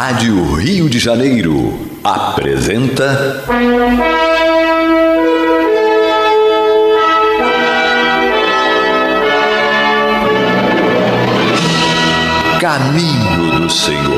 Rádio Rio de Janeiro apresenta. Caminho do Senhor.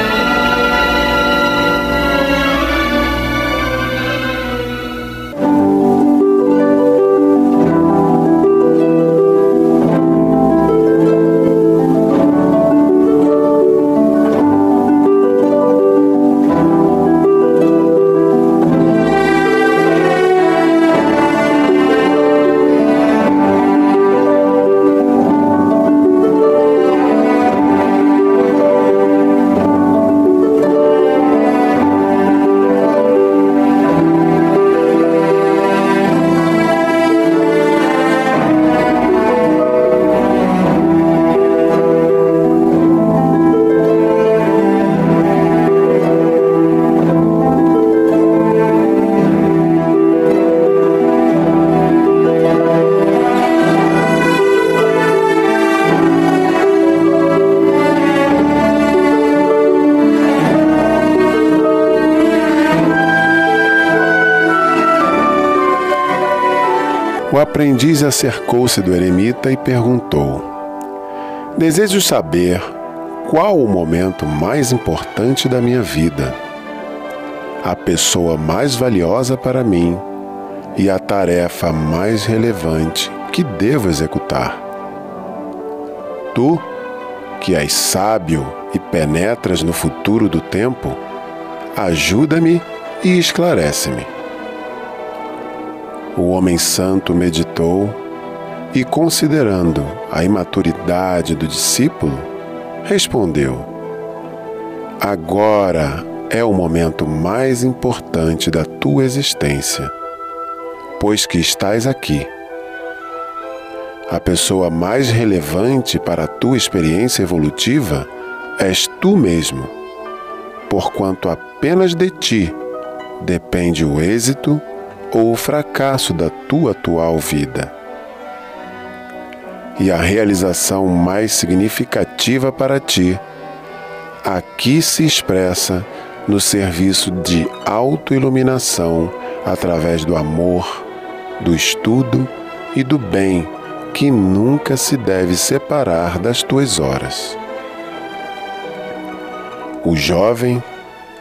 Aprendiz acercou-se do eremita e perguntou: Desejo saber qual o momento mais importante da minha vida, a pessoa mais valiosa para mim e a tarefa mais relevante que devo executar. Tu, que és sábio e penetras no futuro do tempo, ajuda-me e esclarece-me. Homem santo meditou e, considerando a imaturidade do discípulo, respondeu: Agora é o momento mais importante da tua existência, pois que estás aqui. A pessoa mais relevante para a tua experiência evolutiva és tu mesmo, porquanto apenas de ti depende o êxito ou o fracasso da tua atual vida. E a realização mais significativa para ti aqui se expressa no serviço de autoiluminação através do amor, do estudo e do bem que nunca se deve separar das tuas horas. O jovem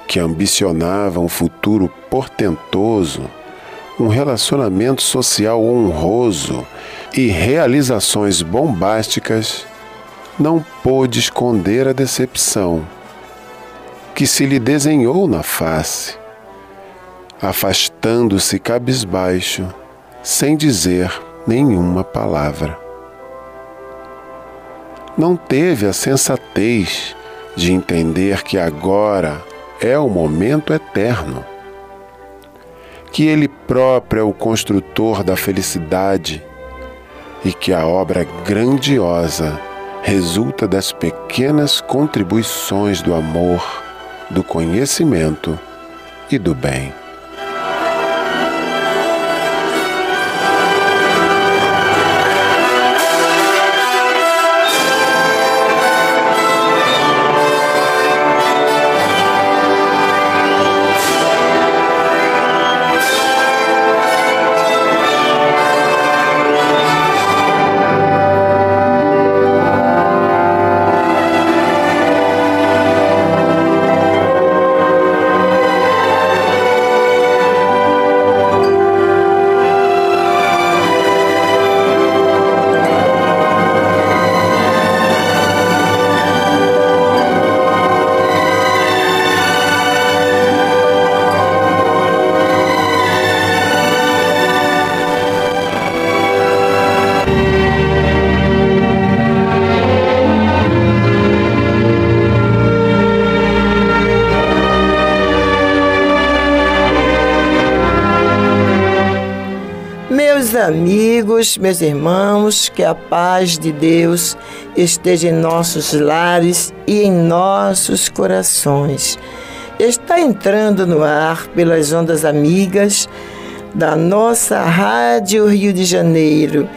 que ambicionava um futuro portentoso um relacionamento social honroso e realizações bombásticas, não pôde esconder a decepção que se lhe desenhou na face, afastando-se cabisbaixo, sem dizer nenhuma palavra. Não teve a sensatez de entender que agora é o momento eterno que Ele próprio é o construtor da felicidade e que a obra grandiosa resulta das pequenas contribuições do amor, do conhecimento e do bem. Amigos, meus irmãos, que a paz de Deus esteja em nossos lares e em nossos corações. Está entrando no ar pelas ondas amigas da nossa Rádio Rio de Janeiro,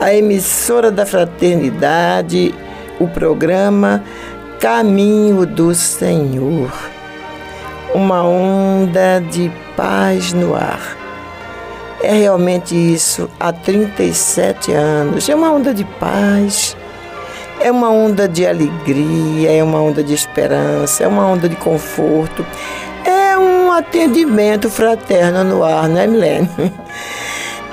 a emissora da Fraternidade, o programa Caminho do Senhor. Uma onda de paz no ar é realmente isso há 37 anos. É uma onda de paz, é uma onda de alegria, é uma onda de esperança, é uma onda de conforto. É um atendimento fraterno no ar, não é, Milene?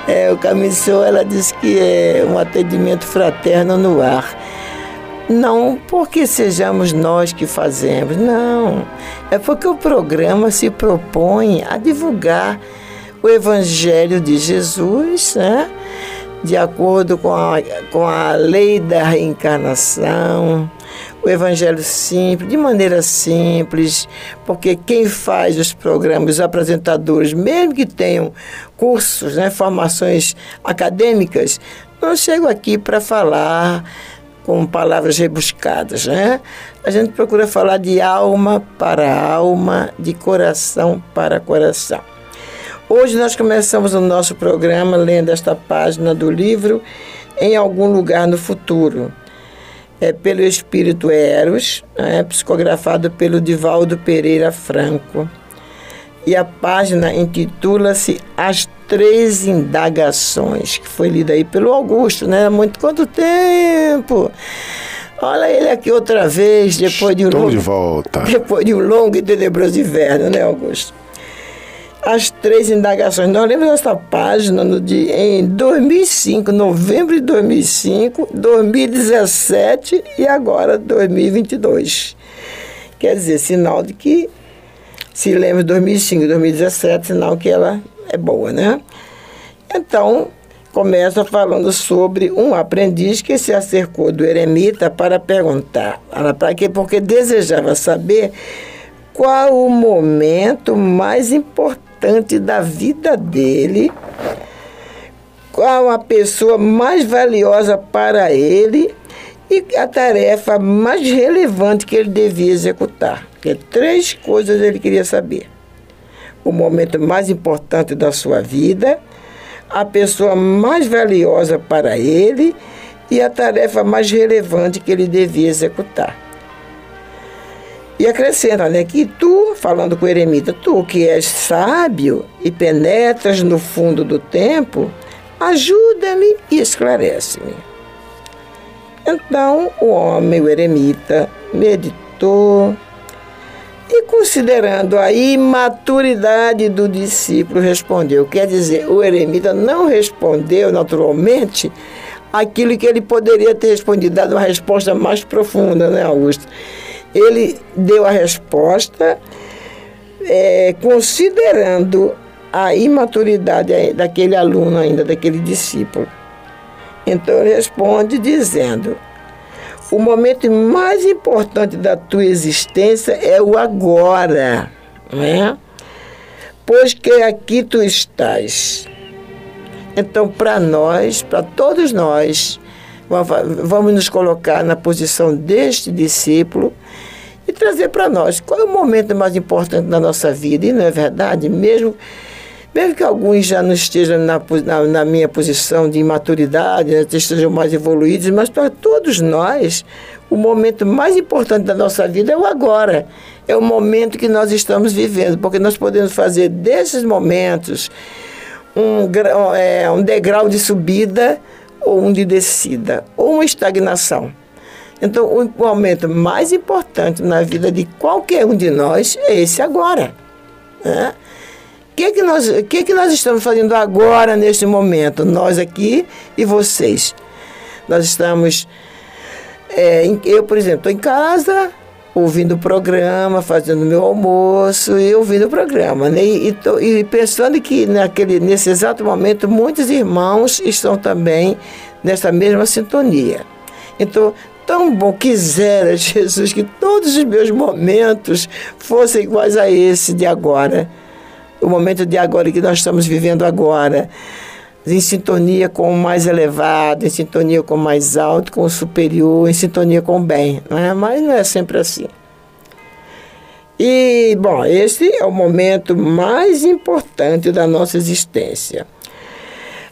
É, o Camissou, ela diz que é um atendimento fraterno no ar. Não porque sejamos nós que fazemos, não. É porque o programa se propõe a divulgar o Evangelho de Jesus, né? de acordo com a, com a lei da reencarnação, o Evangelho simples, de maneira simples, porque quem faz os programas, os apresentadores, mesmo que tenham cursos, né, formações acadêmicas, não chegam aqui para falar com palavras rebuscadas, né? A gente procura falar de alma para alma, de coração para coração. Hoje nós começamos o nosso programa lendo esta página do livro Em Algum Lugar no Futuro. É pelo Espírito Eros, é, psicografado pelo Divaldo Pereira Franco. E a página intitula-se As Três Indagações, que foi lida aí pelo Augusto, né? Muito quanto tempo! Olha ele aqui outra vez, depois de um longo, de volta. Depois de um longo e tenebroso inverno, né, Augusto? As três indagações. Nós lemos essa página no dia, em 2005, novembro de 2005, 2017 e agora 2022. Quer dizer, sinal de que, se lemos 2005 2017, sinal que ela é boa, né? Então, começa falando sobre um aprendiz que se acercou do eremita para perguntar, para quê? Porque desejava saber qual o momento mais importante importante da vida dele, qual a pessoa mais valiosa para ele e a tarefa mais relevante que ele devia executar. Que três coisas ele queria saber: o momento mais importante da sua vida, a pessoa mais valiosa para ele e a tarefa mais relevante que ele devia executar. E acrescenta, né, que tu, falando com o eremita, tu que és sábio e penetras no fundo do tempo, ajuda-me e esclarece-me. Então o homem, o eremita, meditou e, considerando a imaturidade do discípulo, respondeu. Quer dizer, o eremita não respondeu naturalmente aquilo que ele poderia ter respondido, dado uma resposta mais profunda, né, Augusto? Ele deu a resposta é, considerando a imaturidade daquele aluno ainda, daquele discípulo. Então ele responde dizendo: o momento mais importante da tua existência é o agora, né? pois que aqui tu estás. Então, para nós, para todos nós, vamos nos colocar na posição deste discípulo e trazer para nós qual é o momento mais importante da nossa vida. E não é verdade? Mesmo, mesmo que alguns já não estejam na, na, na minha posição de imaturidade, né, estejam mais evoluídos, mas para todos nós, o momento mais importante da nossa vida é o agora. É o momento que nós estamos vivendo, porque nós podemos fazer desses momentos um, é, um degrau de subida ou um de descida, ou uma estagnação. Então, o momento mais importante na vida de qualquer um de nós é esse agora. Né? O que, que, nós, que, que nós estamos fazendo agora, neste momento? Nós aqui e vocês. Nós estamos. É, eu, por exemplo, estou em casa, ouvindo o programa, fazendo meu almoço e ouvindo o programa. Né? E, e, tô, e pensando que naquele, nesse exato momento muitos irmãos estão também nessa mesma sintonia. Então, tão bom quisera Jesus que todos os meus momentos fossem iguais a esse de agora. O momento de agora que nós estamos vivendo agora. Em sintonia com o mais elevado, em sintonia com o mais alto, com o superior, em sintonia com o bem. Não é? Mas não é sempre assim. E, bom, esse é o momento mais importante da nossa existência.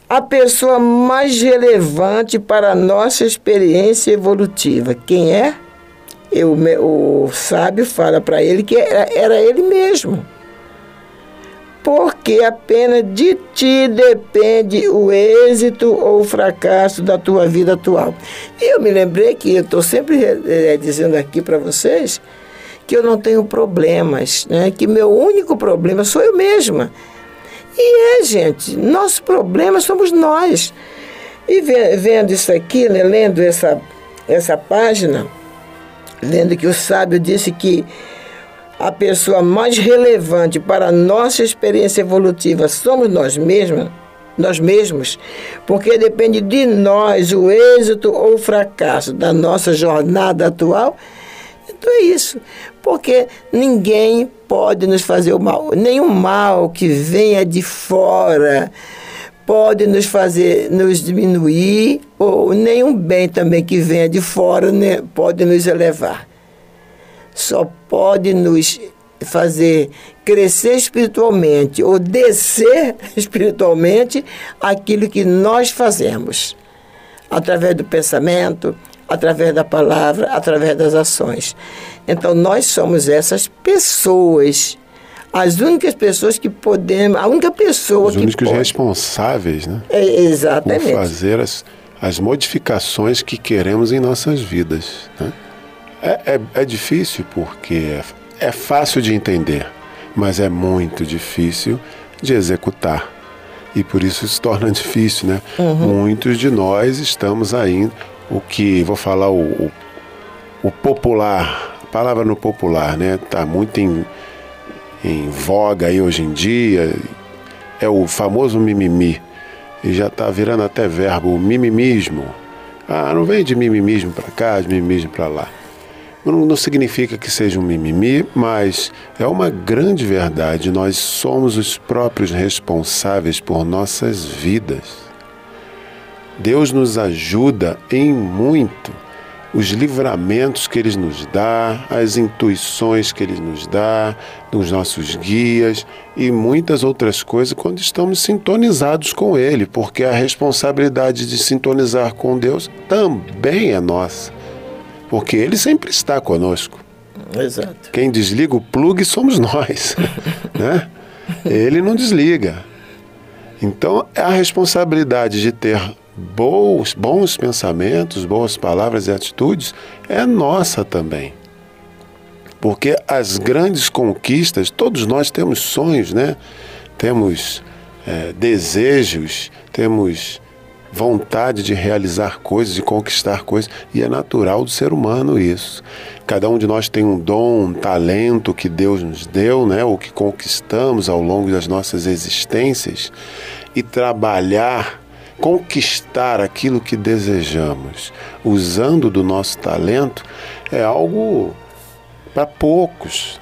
A pessoa mais relevante para a nossa experiência evolutiva, quem é? Eu, o sábio fala para ele que era, era ele mesmo porque apenas de ti depende o êxito ou o fracasso da tua vida atual. E eu me lembrei que eu estou sempre é, dizendo aqui para vocês que eu não tenho problemas, né? que meu único problema sou eu mesma. E é, gente, nosso problema somos nós. E vendo isso aqui, né, lendo essa, essa página, lendo que o sábio disse que a pessoa mais relevante para a nossa experiência evolutiva somos nós mesmos, nós mesmos, porque depende de nós o êxito ou o fracasso da nossa jornada atual. Então é isso, porque ninguém pode nos fazer o mal, nenhum mal que venha de fora pode nos fazer nos diminuir ou nenhum bem também que venha de fora né, pode nos elevar só pode nos fazer crescer espiritualmente ou descer espiritualmente aquilo que nós fazemos através do pensamento, através da palavra, através das ações. Então nós somos essas pessoas, as únicas pessoas que podemos, a única pessoa Os que únicos pode. responsáveis, né? É, exatamente. Por fazer as, as modificações que queremos em nossas vidas, né? É, é, é difícil porque é, é fácil de entender, mas é muito difícil de executar. E por isso se torna difícil, né? Uhum. Muitos de nós estamos ainda, o que, vou falar o, o, o popular, a palavra no popular, né? Está muito em, em voga aí hoje em dia, é o famoso mimimi. E já está virando até verbo, o mimimismo. Ah, não vem de mimimismo para cá, de mimimismo para lá. Não, não significa que seja um mimimi, mas é uma grande verdade. Nós somos os próprios responsáveis por nossas vidas. Deus nos ajuda em muito. Os livramentos que Ele nos dá, as intuições que Ele nos dá, nos nossos guias e muitas outras coisas quando estamos sintonizados com Ele, porque a responsabilidade de sintonizar com Deus também é nossa porque ele sempre está conosco. Exato. Quem desliga o plugue somos nós, né? Ele não desliga. Então, a responsabilidade de ter bons, bons pensamentos, boas palavras e atitudes é nossa também. Porque as grandes conquistas, todos nós temos sonhos, né? Temos é, desejos, temos vontade de realizar coisas, de conquistar coisas, e é natural do ser humano isso. Cada um de nós tem um dom, um talento que Deus nos deu, né, ou que conquistamos ao longo das nossas existências, e trabalhar, conquistar aquilo que desejamos, usando do nosso talento, é algo para poucos.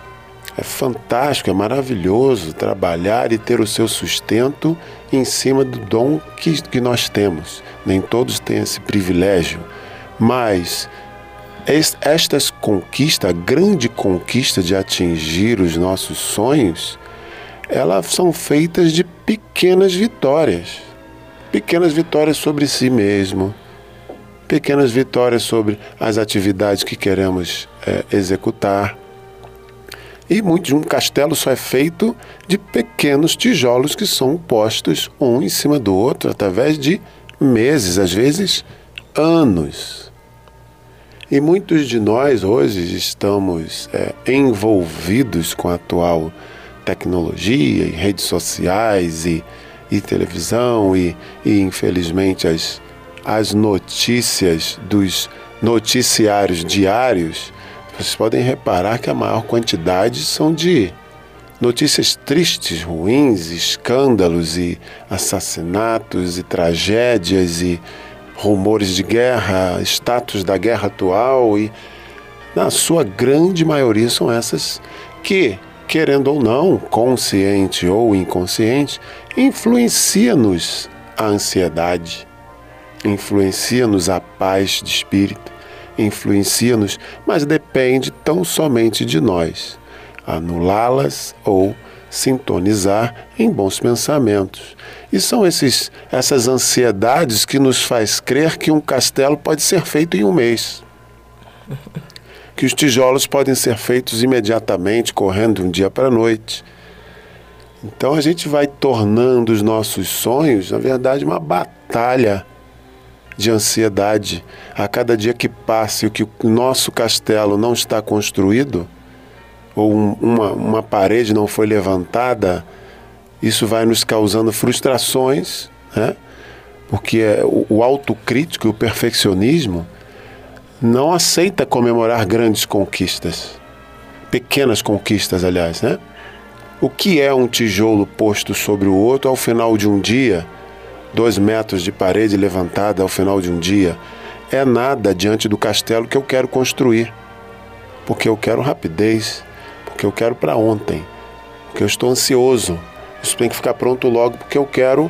É fantástico, é maravilhoso trabalhar e ter o seu sustento em cima do dom que, que nós temos. Nem todos têm esse privilégio, mas estas conquistas, a grande conquista de atingir os nossos sonhos, elas são feitas de pequenas vitórias. Pequenas vitórias sobre si mesmo, pequenas vitórias sobre as atividades que queremos é, executar e muito, um castelo só é feito de pequenos tijolos que são postos um em cima do outro através de meses, às vezes anos. E muitos de nós hoje estamos é, envolvidos com a atual tecnologia e redes sociais e, e televisão e, e infelizmente as, as notícias dos noticiários diários vocês podem reparar que a maior quantidade são de notícias tristes, ruins, escândalos e assassinatos e tragédias e rumores de guerra, status da guerra atual e na sua grande maioria são essas que, querendo ou não, consciente ou inconsciente, influencia-nos a ansiedade, influencia-nos a paz de espírito, influencia-nos, mas depende tão somente de nós anulá-las ou sintonizar em bons pensamentos. E são esses, essas ansiedades que nos faz crer que um castelo pode ser feito em um mês. Que os tijolos podem ser feitos imediatamente, correndo de um dia para a noite. Então a gente vai tornando os nossos sonhos, na verdade, uma batalha de ansiedade. A cada dia que passa e que o nosso castelo não está construído, ou um, uma, uma parede não foi levantada, isso vai nos causando frustrações, né? porque é, o, o autocrítico e o perfeccionismo não aceita comemorar grandes conquistas, pequenas conquistas, aliás, né? O que é um tijolo posto sobre o outro ao final de um dia? Dois metros de parede levantada ao final de um dia? É nada diante do castelo que eu quero construir. Porque eu quero rapidez, porque eu quero para ontem, porque eu estou ansioso. Isso tem que ficar pronto logo, porque eu quero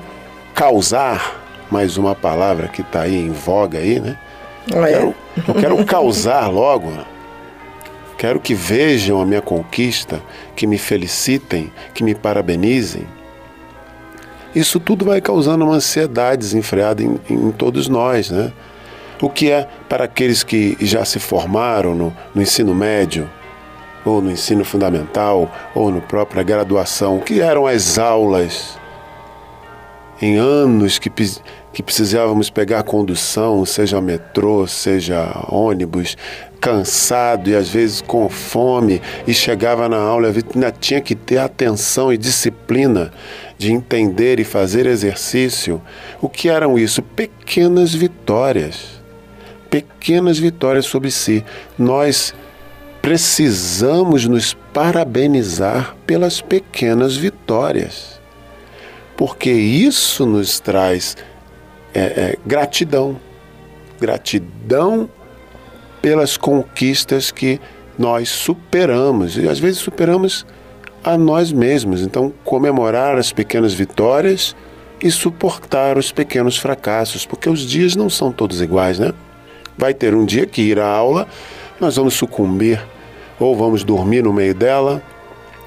causar mais uma palavra que está aí em voga aí, né? Eu quero, eu quero causar logo. Quero que vejam a minha conquista, que me felicitem, que me parabenizem. Isso tudo vai causando uma ansiedade desenfreada em, em todos nós, né? O que é para aqueles que já se formaram no, no ensino médio, ou no ensino fundamental, ou no própria graduação, que eram as aulas em anos que, que precisávamos pegar condução, seja metrô, seja ônibus, cansado e às vezes com fome, e chegava na aula ainda tinha que ter atenção e disciplina de entender e fazer exercício. O que eram isso? Pequenas vitórias. Pequenas vitórias sobre si. Nós precisamos nos parabenizar pelas pequenas vitórias, porque isso nos traz é, gratidão. Gratidão pelas conquistas que nós superamos e às vezes superamos a nós mesmos. Então, comemorar as pequenas vitórias e suportar os pequenos fracassos, porque os dias não são todos iguais, né? Vai ter um dia que ir à aula, nós vamos sucumbir ou vamos dormir no meio dela,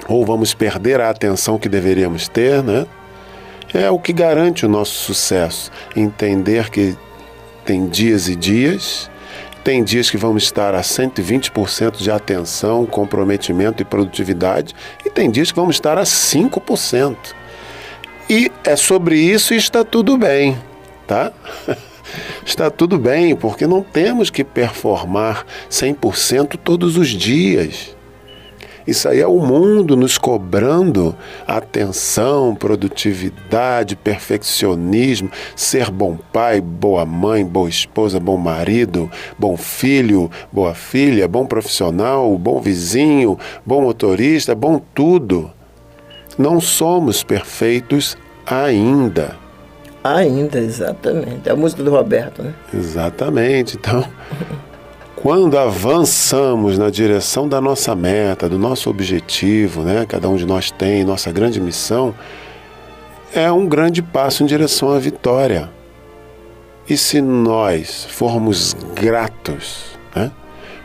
ou vamos perder a atenção que deveríamos ter, né? É o que garante o nosso sucesso. Entender que tem dias e dias, tem dias que vamos estar a 120% de atenção, comprometimento e produtividade, e tem dias que vamos estar a 5%. E é sobre isso e está tudo bem, tá? está tudo bem, porque não temos que performar 100% todos os dias. Isso aí é o mundo nos cobrando atenção, produtividade, perfeccionismo, ser bom pai, boa mãe, boa esposa, bom marido, bom filho, boa filha, bom profissional, bom vizinho, bom motorista, bom tudo. Não somos perfeitos ainda. Ainda, exatamente. É a música do Roberto, né? Exatamente. Então, quando avançamos na direção da nossa meta, do nosso objetivo, né? Cada um de nós tem nossa grande missão, é um grande passo em direção à vitória. E se nós formos gratos né,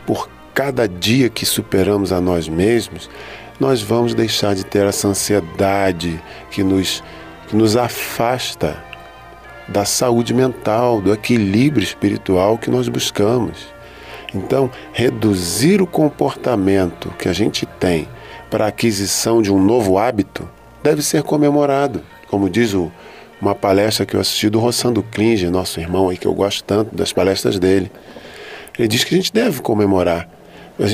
por cada dia que superamos a nós mesmos, nós vamos deixar de ter essa ansiedade que nos, que nos afasta da saúde mental, do equilíbrio espiritual que nós buscamos. Então, reduzir o comportamento que a gente tem para a aquisição de um novo hábito deve ser comemorado. Como diz o, uma palestra que eu assisti do Rossando Klinger, nosso irmão aí, que eu gosto tanto das palestras dele. Ele diz que a gente deve comemorar.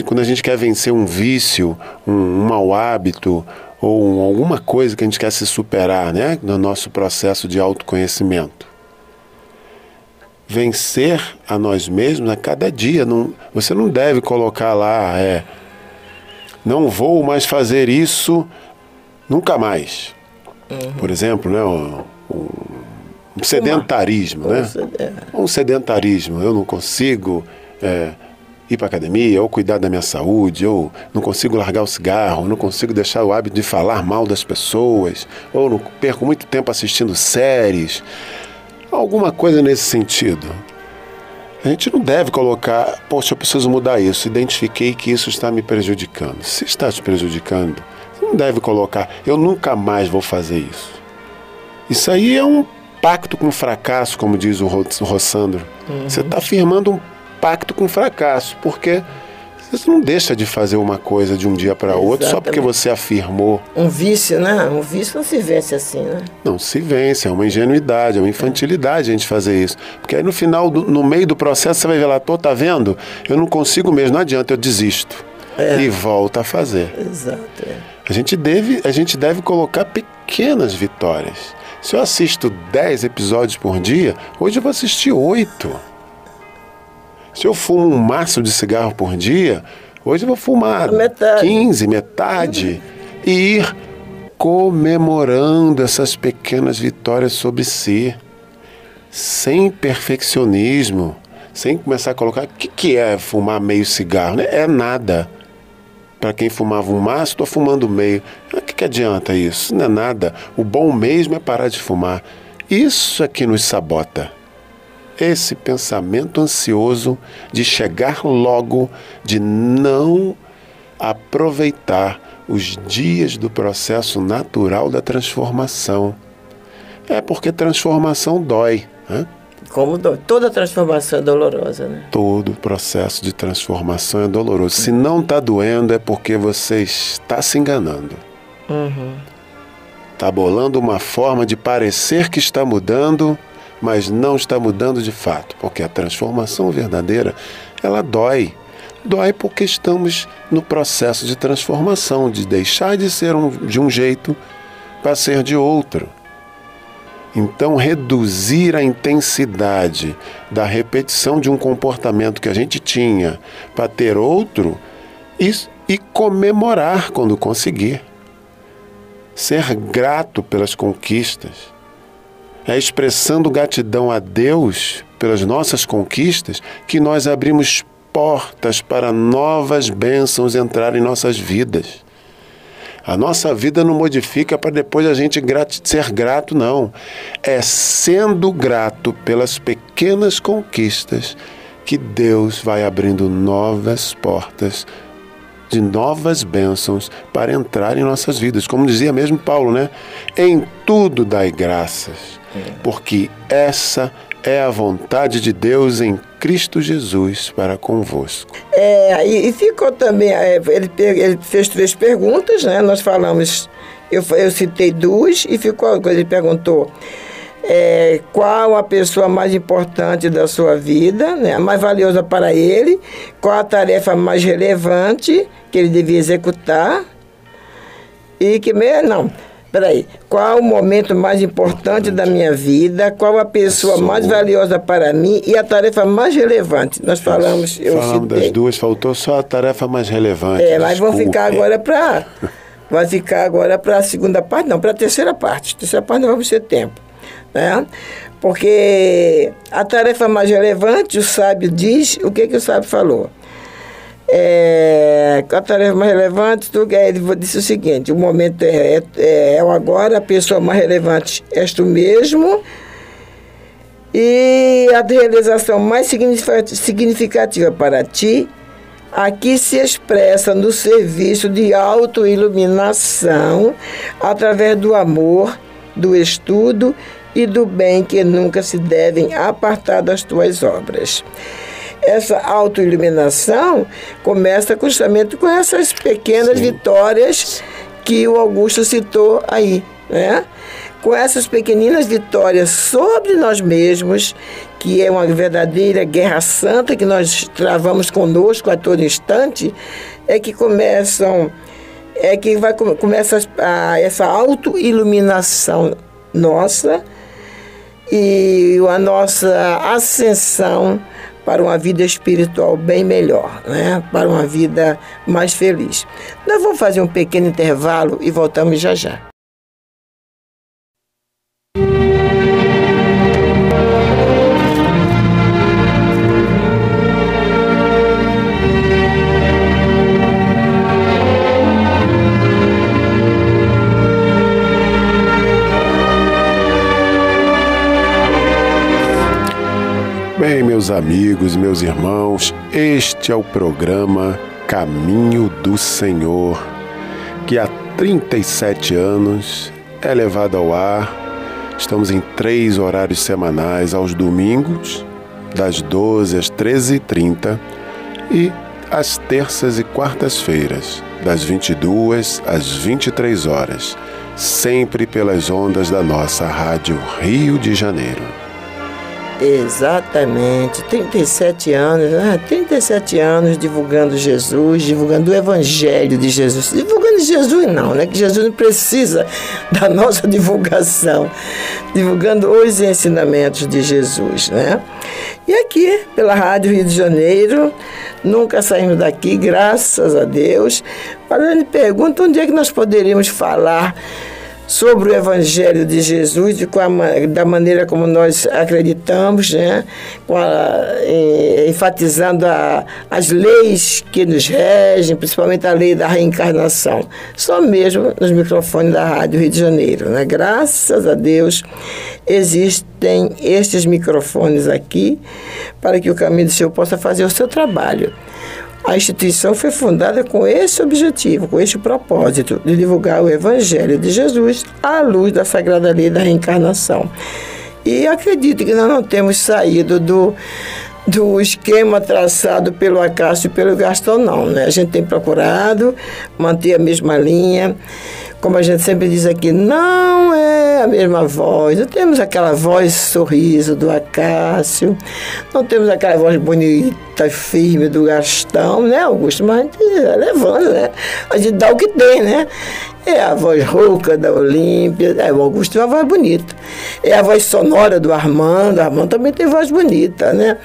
Quando a gente quer vencer um vício, um, um mau hábito, ou alguma coisa que a gente quer se superar né, no nosso processo de autoconhecimento vencer a nós mesmos a cada dia. Não, você não deve colocar lá, é, não vou mais fazer isso nunca mais. Uhum. Por exemplo, né, um, um sedentarismo, Uma. né? Um sedentarismo. Eu não consigo é, ir para academia, ou cuidar da minha saúde, ou não consigo largar o cigarro, não consigo deixar o hábito de falar mal das pessoas, ou não perco muito tempo assistindo séries. Alguma coisa nesse sentido. A gente não deve colocar, poxa, eu preciso mudar isso. Identifiquei que isso está me prejudicando. Se está te prejudicando, você não deve colocar, eu nunca mais vou fazer isso. Isso aí é um pacto com fracasso, como diz o Rossandro. Uhum. Você está firmando um pacto com fracasso, porque você não deixa de fazer uma coisa de um dia para outro só porque você afirmou. Um vício, né? Um vício não se vence assim, né? Não se vence, é uma ingenuidade, é uma infantilidade a gente fazer isso. Porque aí no final, do, no meio do processo, você vai ver lá, tô, tá vendo? Eu não consigo mesmo, não adianta, eu desisto. É. E volta a fazer. Exato. É. A, gente deve, a gente deve colocar pequenas vitórias. Se eu assisto 10 episódios por dia, hoje eu vou assistir 8. Se eu fumo um maço de cigarro por dia, hoje eu vou fumar metade. 15, metade. E ir comemorando essas pequenas vitórias sobre si, sem perfeccionismo, sem começar a colocar. O que, que é fumar meio cigarro? Né? É nada. Para quem fumava um maço, estou fumando meio. O que, que adianta isso? Não é nada. O bom mesmo é parar de fumar. Isso é que nos sabota esse pensamento ansioso de chegar logo, de não aproveitar os dias do processo natural da transformação. É porque transformação dói. Né? Como dói? Toda transformação é dolorosa, né? Todo processo de transformação é doloroso. Se não está doendo, é porque você está se enganando. Uhum. Está bolando uma forma de parecer que está mudando mas não está mudando de fato, porque a transformação verdadeira, ela dói. Dói porque estamos no processo de transformação, de deixar de ser um, de um jeito para ser de outro. Então, reduzir a intensidade da repetição de um comportamento que a gente tinha para ter outro e, e comemorar quando conseguir. Ser grato pelas conquistas é expressando gratidão a Deus pelas nossas conquistas que nós abrimos portas para novas bênçãos entrar em nossas vidas. A nossa vida não modifica para depois a gente ser grato, não. É sendo grato pelas pequenas conquistas que Deus vai abrindo novas portas de novas bênçãos para entrar em nossas vidas. Como dizia mesmo Paulo, né? Em tudo dai graças porque essa é a vontade de Deus em Cristo Jesus para convosco. É, e, ficou também, é, ele, ele fez três perguntas, né? Nós falamos, eu, eu citei duas, e ficou, ele perguntou é, qual a pessoa mais importante da sua vida, né? a mais valiosa para ele, qual a tarefa mais relevante que ele devia executar, e que, não, Peraí, qual o momento mais importante da minha vida? Qual a pessoa mais valiosa para mim e a tarefa mais relevante? Nós falamos. Eu falamos citei. das duas, faltou só a tarefa mais relevante. É, mas vão ficar agora para. Vai ficar agora para a segunda parte, não, para a terceira parte. Terceira parte não vamos ter tempo. Né? Porque a tarefa mais relevante, o sábio diz, o que, que o sábio falou? É, a tarefa mais relevante, ele disse o seguinte, o momento é, é, é, é o agora, a pessoa mais relevante és tu mesmo, e a realização mais significativa para ti, aqui se expressa no serviço de autoiluminação, através do amor, do estudo e do bem que nunca se devem apartar das tuas obras essa autoiluminação começa justamente com essas pequenas Sim. vitórias que o Augusto citou aí, né? Com essas pequeninas vitórias sobre nós mesmos, que é uma verdadeira guerra santa que nós travamos conosco a todo instante, é que começam, é que vai começa a, essa autoiluminação nossa e a nossa ascensão para uma vida espiritual bem melhor, né? para uma vida mais feliz. Nós vamos fazer um pequeno intervalo e voltamos já já. Meus amigos, meus irmãos. Este é o programa Caminho do Senhor, que há 37 anos é levado ao ar. Estamos em três horários semanais, aos domingos, das 12 às 13h30 e às terças e quartas-feiras, das 22 às 23 horas, sempre pelas ondas da nossa Rádio Rio de Janeiro. Exatamente, 37 anos, né? 37 anos divulgando Jesus, divulgando o Evangelho de Jesus. Divulgando Jesus não, né? Que Jesus não precisa da nossa divulgação. Divulgando os ensinamentos de Jesus, né? E aqui, pela Rádio Rio de Janeiro, nunca saímos daqui, graças a Deus. Falando pergunta, onde é que nós poderíamos falar sobre o Evangelho de Jesus, e a, da maneira como nós acreditamos, né? A, enfatizando a, as leis que nos regem, principalmente a lei da reencarnação. Só mesmo nos microfones da Rádio Rio de Janeiro. Né? Graças a Deus existem estes microfones aqui para que o Caminho do Senhor possa fazer o seu trabalho. A instituição foi fundada com esse objetivo, com este propósito, de divulgar o Evangelho de Jesus à luz da Sagrada Lei da Reencarnação. E acredito que nós não temos saído do, do esquema traçado pelo Acácio e pelo Gastão, não. Né? A gente tem procurado manter a mesma linha como a gente sempre diz aqui, não é a mesma voz. Não temos aquela voz sorriso do Acácio, não temos aquela voz bonita e firme do Gastão, né, Augusto? Mas a gente levando, né? A gente dá o que tem, né? É a voz rouca da Olímpia, é, o Augusto tem uma voz bonita. É a voz sonora do Armando, o Armando também tem voz bonita, né?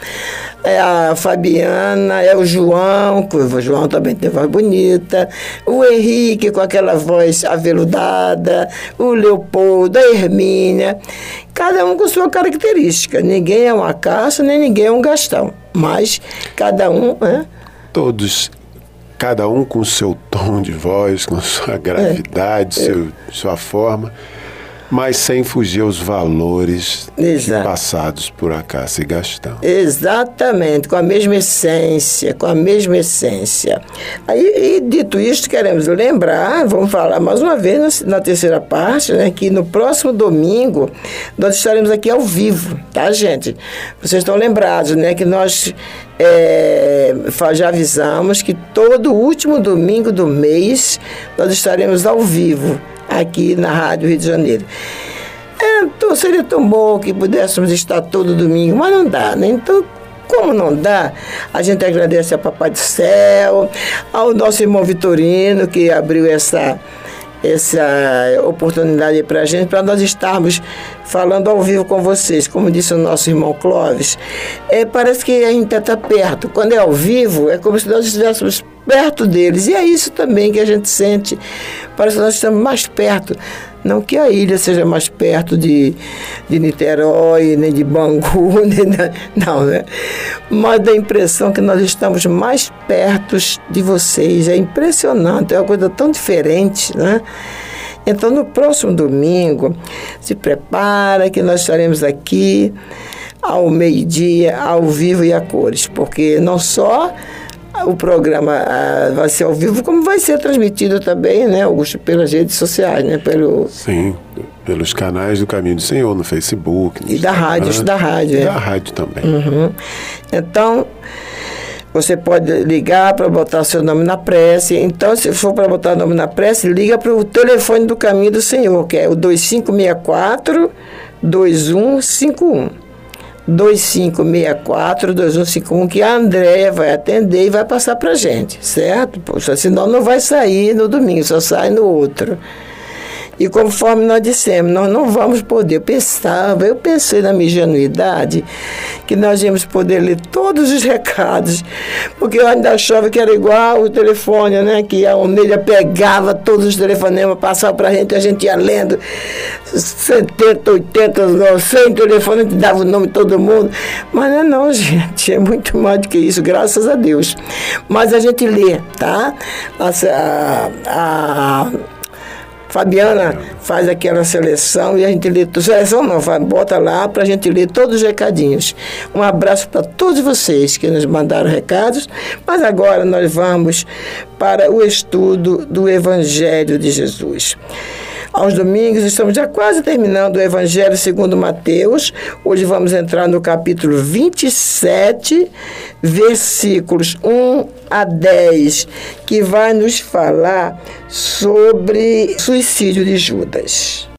É a Fabiana, é o João, o João também tem voz bonita. O Henrique com aquela voz aveludada, o Leopoldo, a Hermínia. Cada um com sua característica. Ninguém é um acaso, nem ninguém é um gastão. Mas cada um. Né? Todos cada um com seu tom de voz, com sua gravidade, é, seu, sua forma mas sem fugir aos valores passados por Acácio e Gastão. Exatamente, com a mesma essência, com a mesma essência. Aí, e dito isto, queremos lembrar, vamos falar mais uma vez na, na terceira parte, né, que no próximo domingo nós estaremos aqui ao vivo, tá, gente? Vocês estão lembrados, né, que nós é, já avisamos que todo último domingo do mês nós estaremos ao vivo aqui na Rádio Rio de Janeiro. Então, seria tão bom que pudéssemos estar todo domingo, mas não dá, né? Então, como não dá, a gente agradece ao Papai do Céu, ao nosso irmão Vitorino, que abriu essa, essa oportunidade para a gente, para nós estarmos falando ao vivo com vocês. Como disse o nosso irmão Clóvis, é, parece que a gente está perto. Quando é ao vivo, é como se nós estivéssemos perto deles. E é isso também que a gente sente. Parece que nós estamos mais perto. Não que a ilha seja mais perto de, de Niterói, nem de Bangu, nem não, né? Mas dá a impressão que nós estamos mais perto de vocês. É impressionante, é uma coisa tão diferente, né? Então, no próximo domingo, se prepara que nós estaremos aqui ao meio-dia, ao vivo e a cores, porque não só o programa ah, vai ser ao vivo, como vai ser transmitido também, né, Augusto, pelas redes sociais, né? Pelo... Sim, pelos canais do Caminho do Senhor, no Facebook. No e da rádio, isso da rádio. E é. da rádio também. Uhum. Então, você pode ligar para botar seu nome na prece. Então, se for para botar o nome na prece, liga para o telefone do Caminho do Senhor, que é o 2564 2151. 2564-2151, que a Andréia vai atender e vai passar para gente, certo? Poxa, senão não vai sair no domingo, só sai no outro. E conforme nós dissemos, nós não vamos poder. Eu pensava, eu pensei na minha ingenuidade, que nós íamos poder ler todos os recados, porque eu ainda achava que era igual o telefone, né? Que a Onélia pegava todos os telefonemas, passava para a gente, a gente ia lendo 70, 80, 100 telefones, dava o nome de todo mundo. Mas não é não, gente, é muito mais do que isso, graças a Deus. Mas a gente lê, tá? A, a, a Fabiana faz aquela seleção e a gente lê. Seleção não, bota lá para a gente ler todos os recadinhos. Um abraço para todos vocês que nos mandaram recados, mas agora nós vamos para o estudo do Evangelho de Jesus aos domingos. Estamos já quase terminando o Evangelho segundo Mateus. Hoje vamos entrar no capítulo 27, versículos 1 a 10, que vai nos falar sobre suicídio de Judas.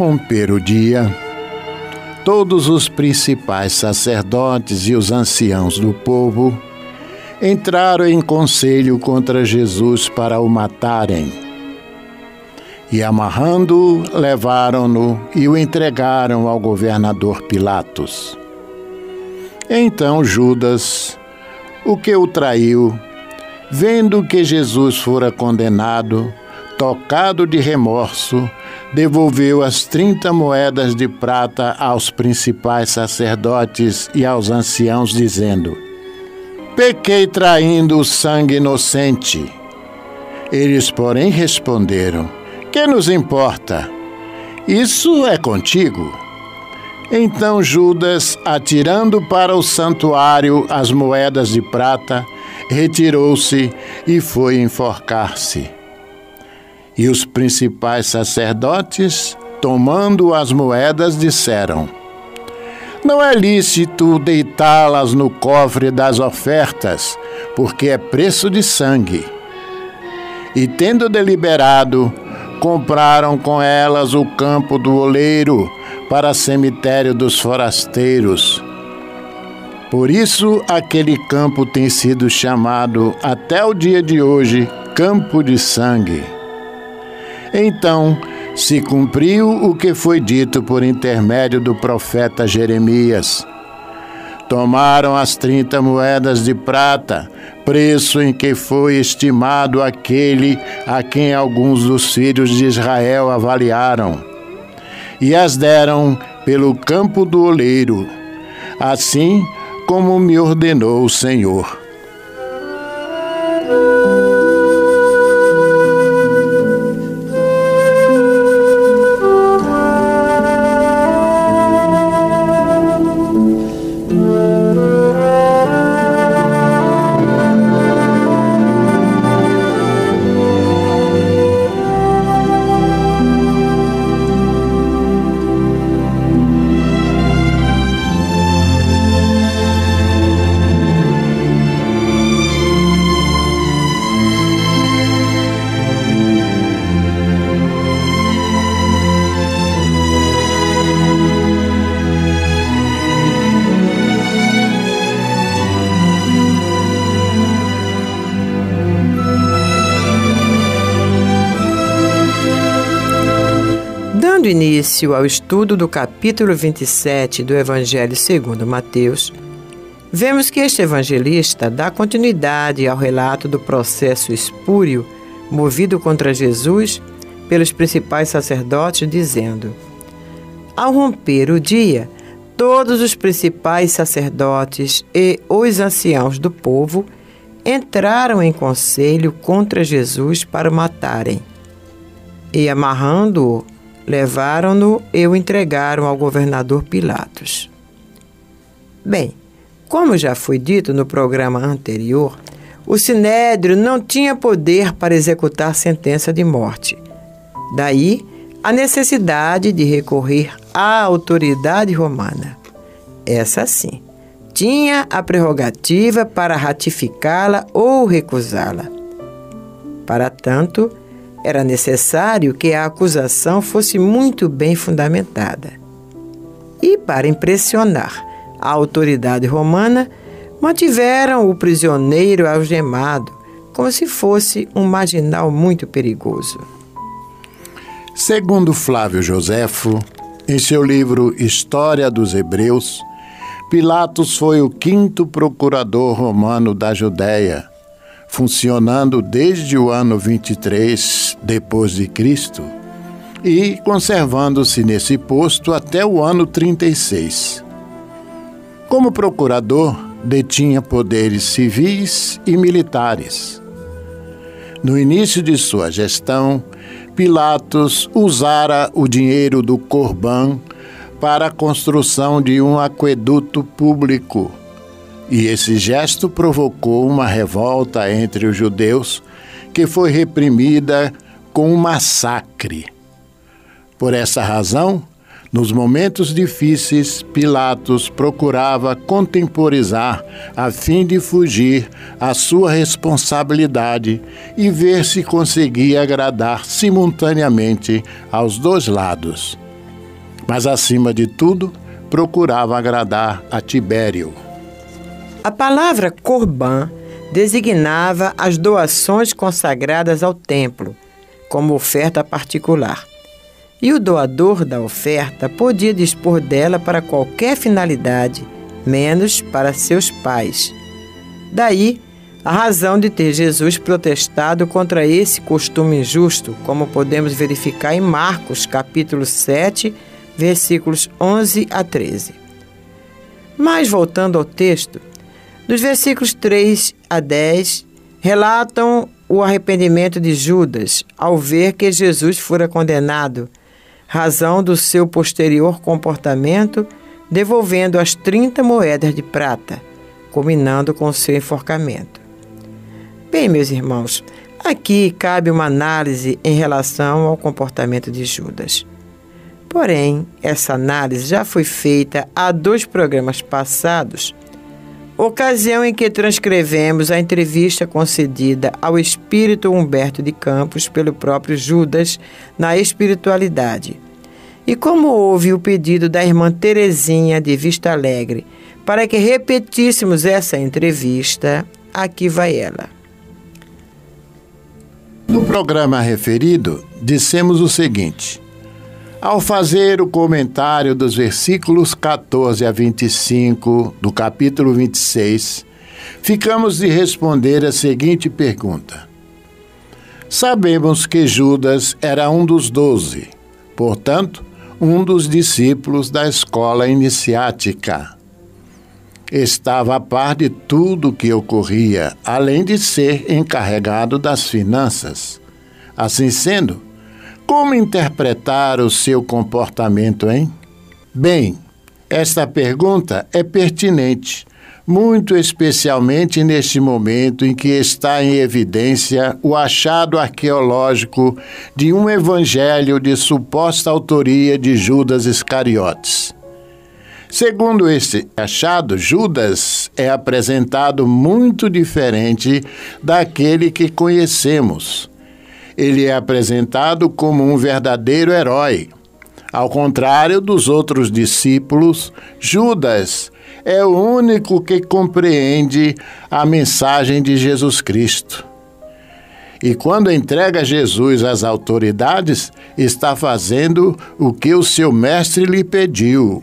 Romper o dia, todos os principais sacerdotes e os anciãos do povo entraram em conselho contra Jesus para o matarem. E amarrando-o, levaram-no e o entregaram ao governador Pilatos. Então Judas, o que o traiu, vendo que Jesus fora condenado, tocado de remorso, devolveu as trinta moedas de prata aos principais sacerdotes e aos anciãos, dizendo: Pequei traindo o sangue inocente. Eles, porém, responderam: Que nos importa? Isso é contigo. Então Judas, atirando para o santuário as moedas de prata, retirou-se e foi enforcar-se. E os principais sacerdotes, tomando as moedas, disseram: Não é lícito deitá-las no cofre das ofertas, porque é preço de sangue. E tendo deliberado, compraram com elas o campo do oleiro para cemitério dos forasteiros. Por isso, aquele campo tem sido chamado até o dia de hoje Campo de Sangue. Então se cumpriu o que foi dito por intermédio do profeta Jeremias. Tomaram as trinta moedas de prata, preço em que foi estimado aquele a quem alguns dos filhos de Israel avaliaram, e as deram pelo campo do oleiro, assim como me ordenou o Senhor. Início ao estudo do capítulo 27 do Evangelho segundo Mateus, vemos que este evangelista dá continuidade ao relato do processo espúrio movido contra Jesus pelos principais sacerdotes, dizendo: Ao romper o dia, todos os principais sacerdotes e os anciãos do povo entraram em conselho contra Jesus para o matarem. E amarrando-o, levaram-no e o entregaram ao governador Pilatos. Bem, como já foi dito no programa anterior, o sinédrio não tinha poder para executar sentença de morte. Daí a necessidade de recorrer à autoridade romana. Essa sim, tinha a prerrogativa para ratificá-la ou recusá-la. Para tanto, era necessário que a acusação fosse muito bem fundamentada. e, para impressionar a autoridade romana, mantiveram o prisioneiro algemado, como se fosse um marginal muito perigoso. Segundo Flávio Joséfo, em seu livro História dos Hebreus, Pilatos foi o quinto procurador romano da Judéia, funcionando desde o ano 23 depois de Cristo e conservando-se nesse posto até o ano 36. Como procurador, detinha poderes civis e militares. No início de sua gestão, Pilatos usara o dinheiro do Corban para a construção de um aqueduto público. E esse gesto provocou uma revolta entre os judeus, que foi reprimida com um massacre. Por essa razão, nos momentos difíceis, Pilatos procurava contemporizar a fim de fugir à sua responsabilidade e ver se conseguia agradar simultaneamente aos dois lados. Mas, acima de tudo, procurava agradar a Tibério. A palavra Corban designava as doações consagradas ao templo, como oferta particular e o doador da oferta podia dispor dela para qualquer finalidade, menos para seus pais. Daí a razão de ter Jesus protestado contra esse costume injusto, como podemos verificar em Marcos, capítulo 7, versículos 11 a 13. Mas voltando ao texto, dos versículos 3 a 10 relatam o arrependimento de Judas ao ver que Jesus fora condenado razão do seu posterior comportamento, devolvendo as 30 moedas de prata, culminando com seu enforcamento. Bem, meus irmãos, aqui cabe uma análise em relação ao comportamento de Judas. Porém, essa análise já foi feita há dois programas passados, ocasião em que transcrevemos a entrevista concedida ao espírito Humberto de Campos pelo próprio Judas na espiritualidade. E como houve o pedido da irmã Terezinha de Vista Alegre para que repetíssemos essa entrevista, aqui vai ela. No programa referido, dissemos o seguinte: ao fazer o comentário dos versículos 14 a 25 do capítulo 26, ficamos de responder a seguinte pergunta. Sabemos que Judas era um dos doze, portanto, um dos discípulos da escola iniciática. Estava a par de tudo o que ocorria, além de ser encarregado das finanças. Assim sendo, como interpretar o seu comportamento, hein? Bem, esta pergunta é pertinente, muito especialmente neste momento em que está em evidência o achado arqueológico de um evangelho de suposta autoria de Judas Iscariotes. Segundo este achado, Judas é apresentado muito diferente daquele que conhecemos ele é apresentado como um verdadeiro herói. Ao contrário dos outros discípulos, Judas é o único que compreende a mensagem de Jesus Cristo. E quando entrega Jesus às autoridades, está fazendo o que o seu mestre lhe pediu.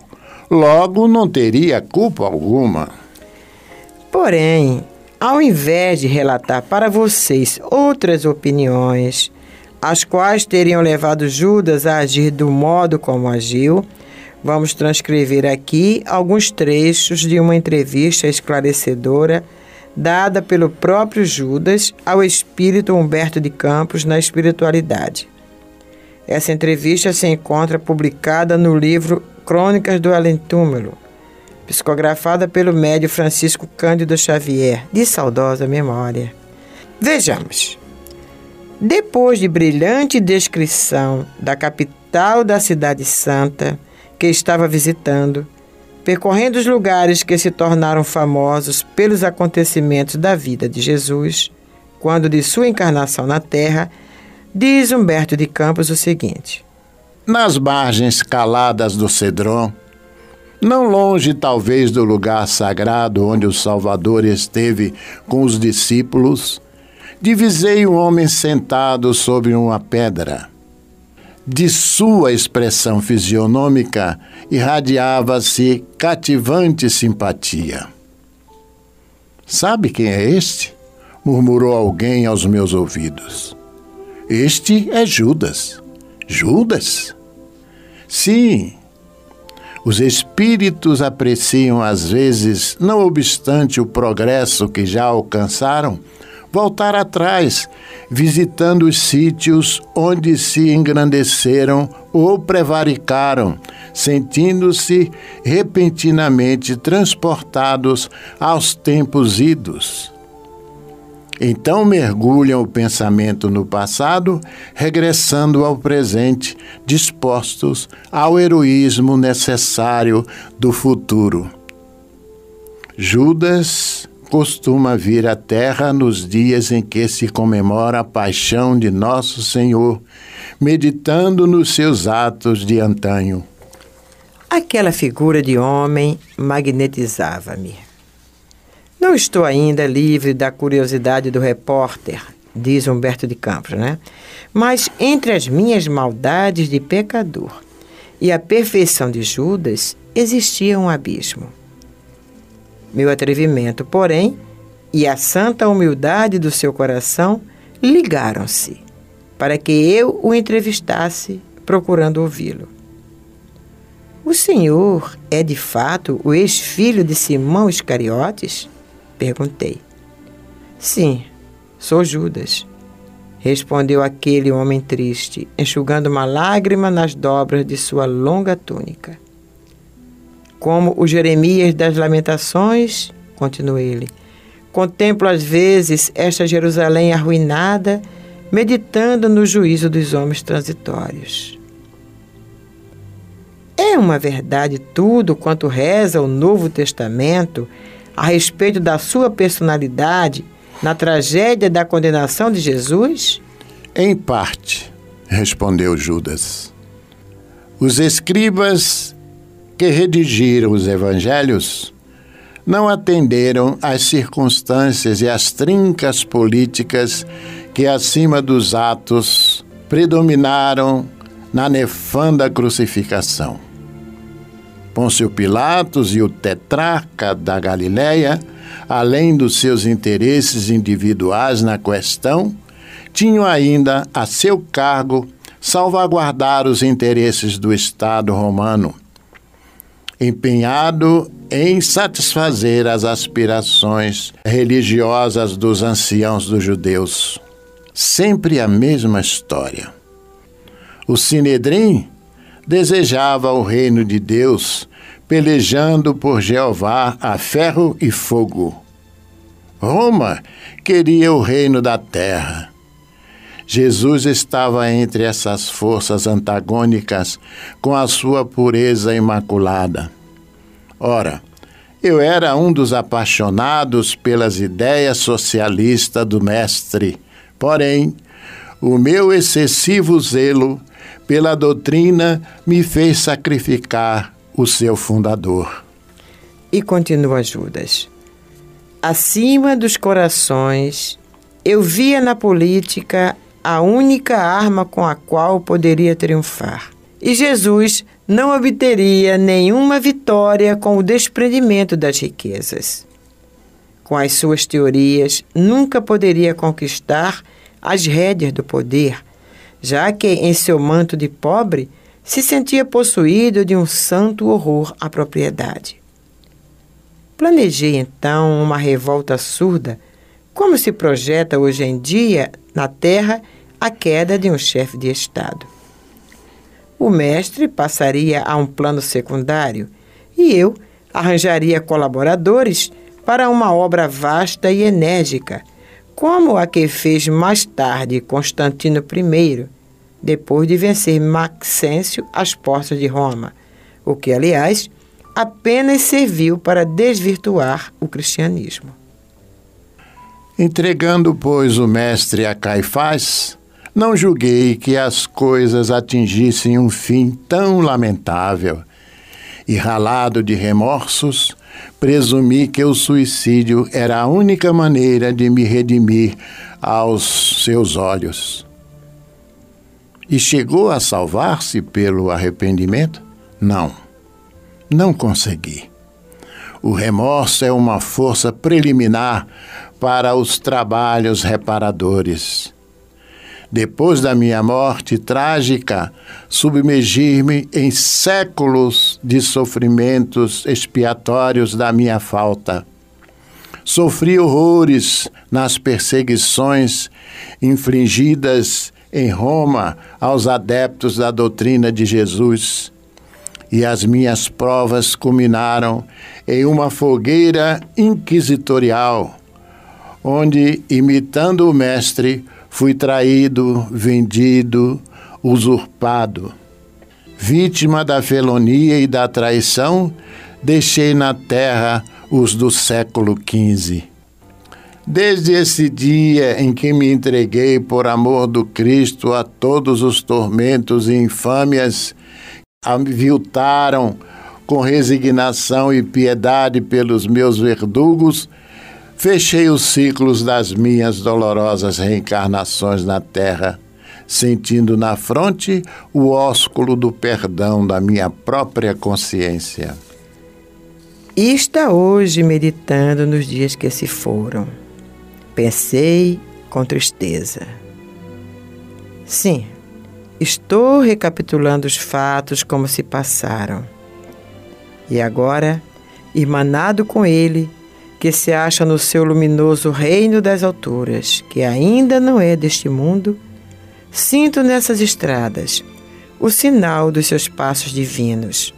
Logo, não teria culpa alguma. Porém, ao invés de relatar para vocês outras opiniões, as quais teriam levado Judas a agir do modo como agiu, vamos transcrever aqui alguns trechos de uma entrevista esclarecedora dada pelo próprio Judas ao espírito Humberto de Campos na espiritualidade. Essa entrevista se encontra publicada no livro Crônicas do Alentúmulo, psicografada pelo médio Francisco Cândido Xavier, de saudosa memória. Vejamos. Depois de brilhante descrição da capital da Cidade Santa que estava visitando, percorrendo os lugares que se tornaram famosos pelos acontecimentos da vida de Jesus, quando de sua encarnação na Terra, diz Humberto de Campos o seguinte: Nas margens caladas do Cedron, não longe talvez do lugar sagrado onde o Salvador esteve com os discípulos, divisei um homem sentado sobre uma pedra. De sua expressão fisionômica irradiava-se cativante simpatia. Sabe quem é este? murmurou alguém aos meus ouvidos. Este é Judas. Judas? Sim, os espíritos apreciam, às vezes, não obstante o progresso que já alcançaram, voltar atrás, visitando os sítios onde se engrandeceram ou prevaricaram, sentindo-se repentinamente transportados aos tempos idos. Então mergulham o pensamento no passado, regressando ao presente, dispostos ao heroísmo necessário do futuro. Judas costuma vir à terra nos dias em que se comemora a paixão de nosso Senhor, meditando nos seus atos de antanho. Aquela figura de homem magnetizava-me. Não estou ainda livre da curiosidade do repórter, diz Humberto de Campos, né? Mas entre as minhas maldades de pecador e a perfeição de Judas existia um abismo. Meu atrevimento, porém, e a santa humildade do seu coração ligaram-se para que eu o entrevistasse, procurando ouvi-lo. O senhor é de fato o ex-filho de Simão Iscariotes? Perguntei. Sim, sou Judas, respondeu aquele homem triste, enxugando uma lágrima nas dobras de sua longa túnica. Como o Jeremias das Lamentações, continuou ele, contemplo às vezes esta Jerusalém arruinada, meditando no juízo dos homens transitórios. É uma verdade tudo quanto reza o Novo Testamento a respeito da sua personalidade na tragédia da condenação de Jesus? Em parte, respondeu Judas. Os escribas que redigiram os evangelhos não atenderam às circunstâncias e às trincas políticas que, acima dos atos, predominaram na nefanda crucificação. Pôncio Pilatos e o tetrarca da Galiléia, além dos seus interesses individuais na questão, tinham ainda a seu cargo salvaguardar os interesses do Estado romano, empenhado em satisfazer as aspirações religiosas dos anciãos dos judeus. Sempre a mesma história. O Sinedrim desejava o reino de Deus, pelejando por Jeová a ferro e fogo. Roma queria o reino da terra. Jesus estava entre essas forças antagônicas com a sua pureza imaculada. Ora, eu era um dos apaixonados pelas ideias socialistas do Mestre, porém, o meu excessivo zelo pela doutrina, me fez sacrificar o seu fundador. E continua Judas. Acima dos corações, eu via na política a única arma com a qual poderia triunfar. E Jesus não obteria nenhuma vitória com o desprendimento das riquezas. Com as suas teorias, nunca poderia conquistar as rédeas do poder, já que em seu manto de pobre se sentia possuído de um santo horror à propriedade. Planejei então uma revolta surda, como se projeta hoje em dia na terra a queda de um chefe de Estado. O mestre passaria a um plano secundário e eu arranjaria colaboradores para uma obra vasta e enérgica como a que fez mais tarde Constantino I, depois de vencer Maxêncio às portas de Roma, o que, aliás, apenas serviu para desvirtuar o cristianismo. Entregando, pois, o mestre a Caifás, não julguei que as coisas atingissem um fim tão lamentável E ralado de remorsos, presumi que o suicídio era a única maneira de me redimir aos seus olhos. E chegou a salvar-se pelo arrependimento? Não, não consegui. O remorso é uma força preliminar para os trabalhos reparadores. Depois da minha morte trágica, submergir-me em séculos de sofrimentos expiatórios da minha falta. Sofri horrores nas perseguições infligidas em Roma aos adeptos da doutrina de Jesus e as minhas provas culminaram em uma fogueira inquisitorial, onde, imitando o Mestre, fui traído, vendido, usurpado. Vítima da felonia e da traição, deixei na terra os do século XV. Desde esse dia em que me entreguei por amor do Cristo a todos os tormentos e infâmias aviltaram com resignação e piedade pelos meus verdugos, fechei os ciclos das minhas dolorosas reencarnações na terra, sentindo na fronte o ósculo do perdão da minha própria consciência. E está hoje meditando nos dias que se foram. Pensei com tristeza. Sim, Estou recapitulando os fatos como se passaram. E agora, irmanado com ele, que se acha no seu luminoso reino das alturas, que ainda não é deste mundo, sinto nessas estradas o sinal dos seus passos divinos.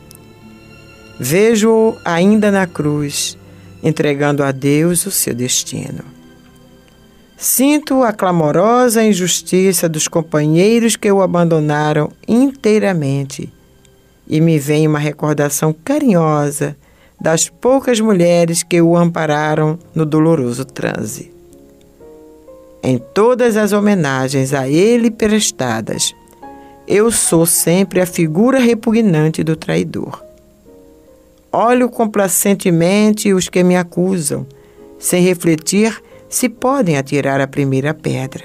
Vejo-o ainda na cruz, entregando a Deus o seu destino. Sinto a clamorosa injustiça dos companheiros que o abandonaram inteiramente. E me vem uma recordação carinhosa das poucas mulheres que o ampararam no doloroso transe. Em todas as homenagens a ele prestadas, eu sou sempre a figura repugnante do traidor. Olho complacentemente os que me acusam, sem refletir se podem atirar a primeira pedra.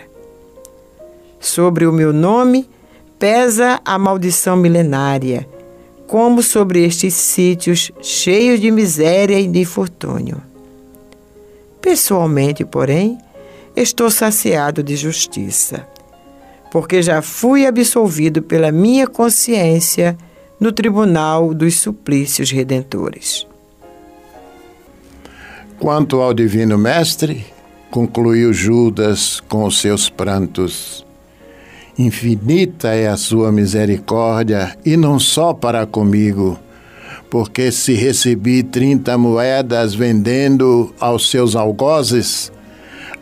Sobre o meu nome pesa a maldição milenária, como sobre estes sítios cheios de miséria e de infortúnio. Pessoalmente, porém, estou saciado de justiça, porque já fui absolvido pela minha consciência no tribunal dos suplícios redentores. Quanto ao Divino Mestre, concluiu Judas com os seus prantos. Infinita é a sua misericórdia, e não só para comigo, porque se recebi trinta moedas vendendo aos seus algozes,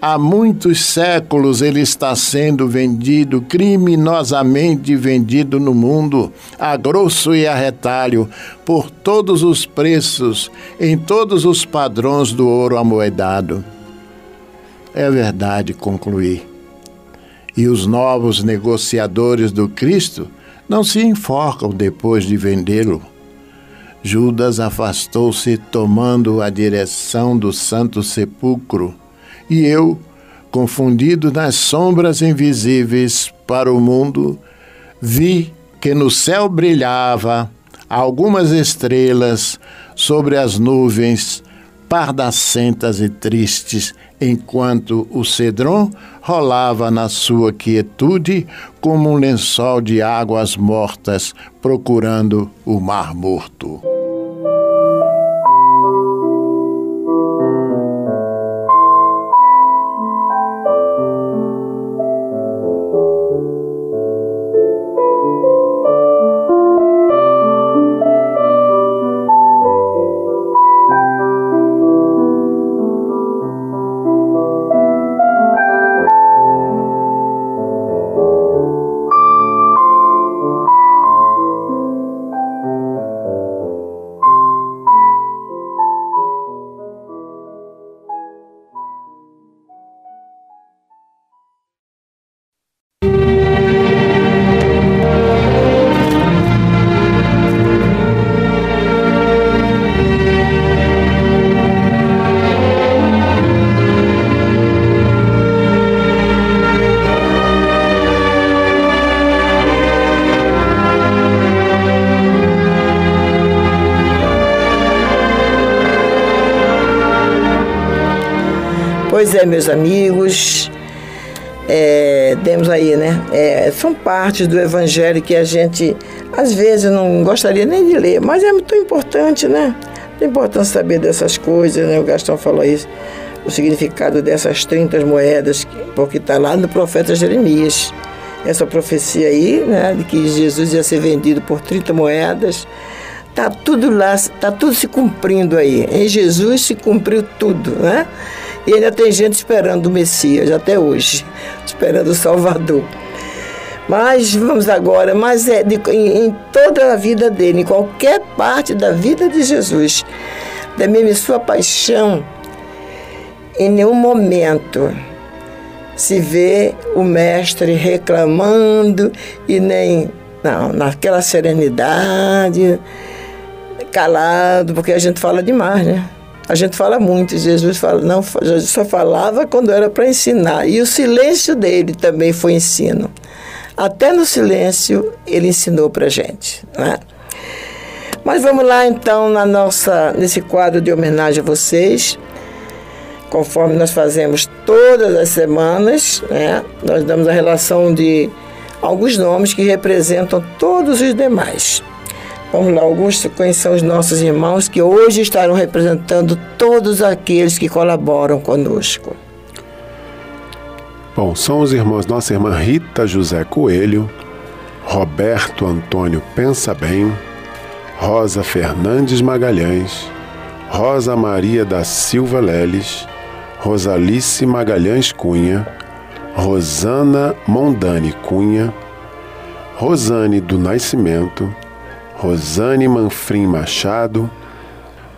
há muitos séculos ele está sendo vendido, criminosamente vendido no mundo, a grosso e a retalho, por todos os preços, em todos os padrões do ouro amoedado. É verdade, concluí. E os novos negociadores do Cristo não se enforcam depois de vendê-lo. Judas afastou-se tomando a direção do Santo Sepulcro, e eu, confundido nas sombras invisíveis para o mundo, vi que no céu brilhava algumas estrelas sobre as nuvens pardacentas e tristes, enquanto o cedron rolava na sua quietude como um lençol de águas mortas procurando o mar morto. Meus amigos, é, temos aí, né? É, são partes do Evangelho que a gente, às vezes, não gostaria nem de ler, mas é muito importante, né? É importante saber dessas coisas, né? O Gastão falou isso, o significado dessas 30 moedas, porque está lá no profeta Jeremias. Essa profecia aí, né? De que Jesus ia ser vendido por 30 moedas. Tá tudo lá, tá tudo se cumprindo aí. Em Jesus se cumpriu tudo, né? E ainda tem gente esperando o Messias até hoje, esperando o Salvador. Mas vamos agora, mas é de, em, em, toda a vida dele, em qualquer parte da vida de Jesus, da mesma sua paixão, em nenhum momento se vê o mestre reclamando e nem não, naquela serenidade, calado, porque a gente fala demais, né? A gente fala muito, Jesus fala, não, Jesus só falava quando era para ensinar. E o silêncio dele também foi ensino. Até no silêncio ele ensinou para gente, né? Mas vamos lá então na nossa nesse quadro de homenagem a vocês, conforme nós fazemos todas as semanas, né? Nós damos a relação de alguns nomes que representam todos os demais. Lá, Augusto, quem são os nossos irmãos que hoje estarão representando todos aqueles que colaboram conosco? Bom, são os irmãos, nossa irmã Rita José Coelho, Roberto Antônio Pensa Bem, Rosa Fernandes Magalhães, Rosa Maria da Silva Leles, Rosalice Magalhães Cunha, Rosana Mondani Cunha, Rosane do Nascimento, Rosane Manfrim Machado,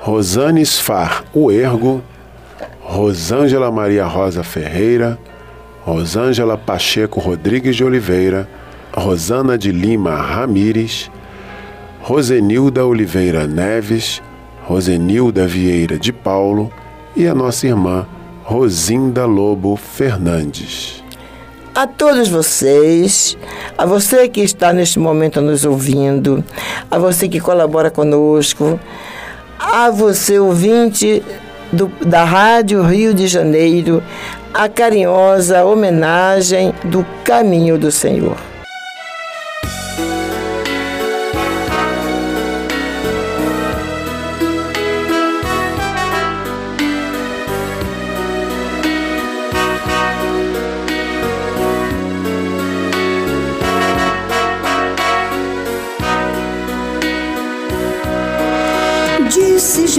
Rosane Sfar Uergo, Rosângela Maria Rosa Ferreira, Rosângela Pacheco Rodrigues de Oliveira, Rosana de Lima Ramires, Rosenilda Oliveira Neves, Rosenilda Vieira de Paulo e a nossa irmã Rosinda Lobo Fernandes a todos vocês, a você que está neste momento nos ouvindo, a você que colabora conosco, a você ouvinte do, da Rádio Rio de Janeiro, a carinhosa homenagem do Caminho do Senhor.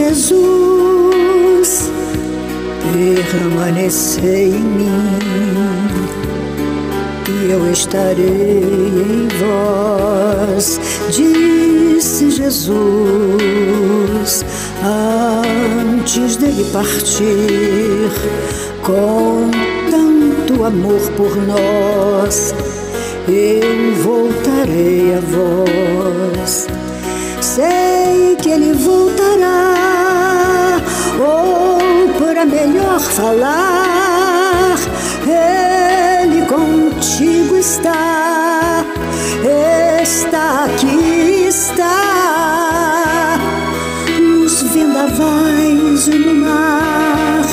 Jesus, permanecei em mim e eu estarei em vós, disse Jesus, antes dele partir, com tanto amor por nós, eu voltarei a vós. Sei que ele voltará, ou para melhor falar, ele contigo está, está aqui, está, nos vendavais e no mar,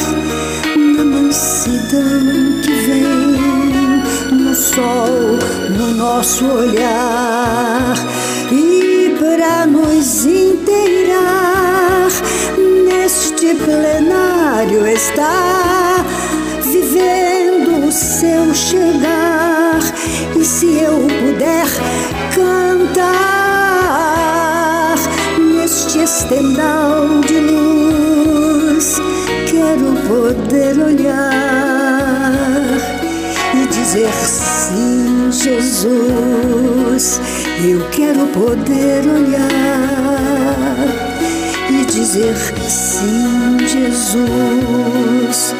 na mansidão que vem no sol, no nosso olhar. Para nos está vivendo o seu chegar. E se eu puder cantar neste estendal de luz quero poder olhar e dizer sim Jesus. Eu quero poder olhar dizer sim, Jesus.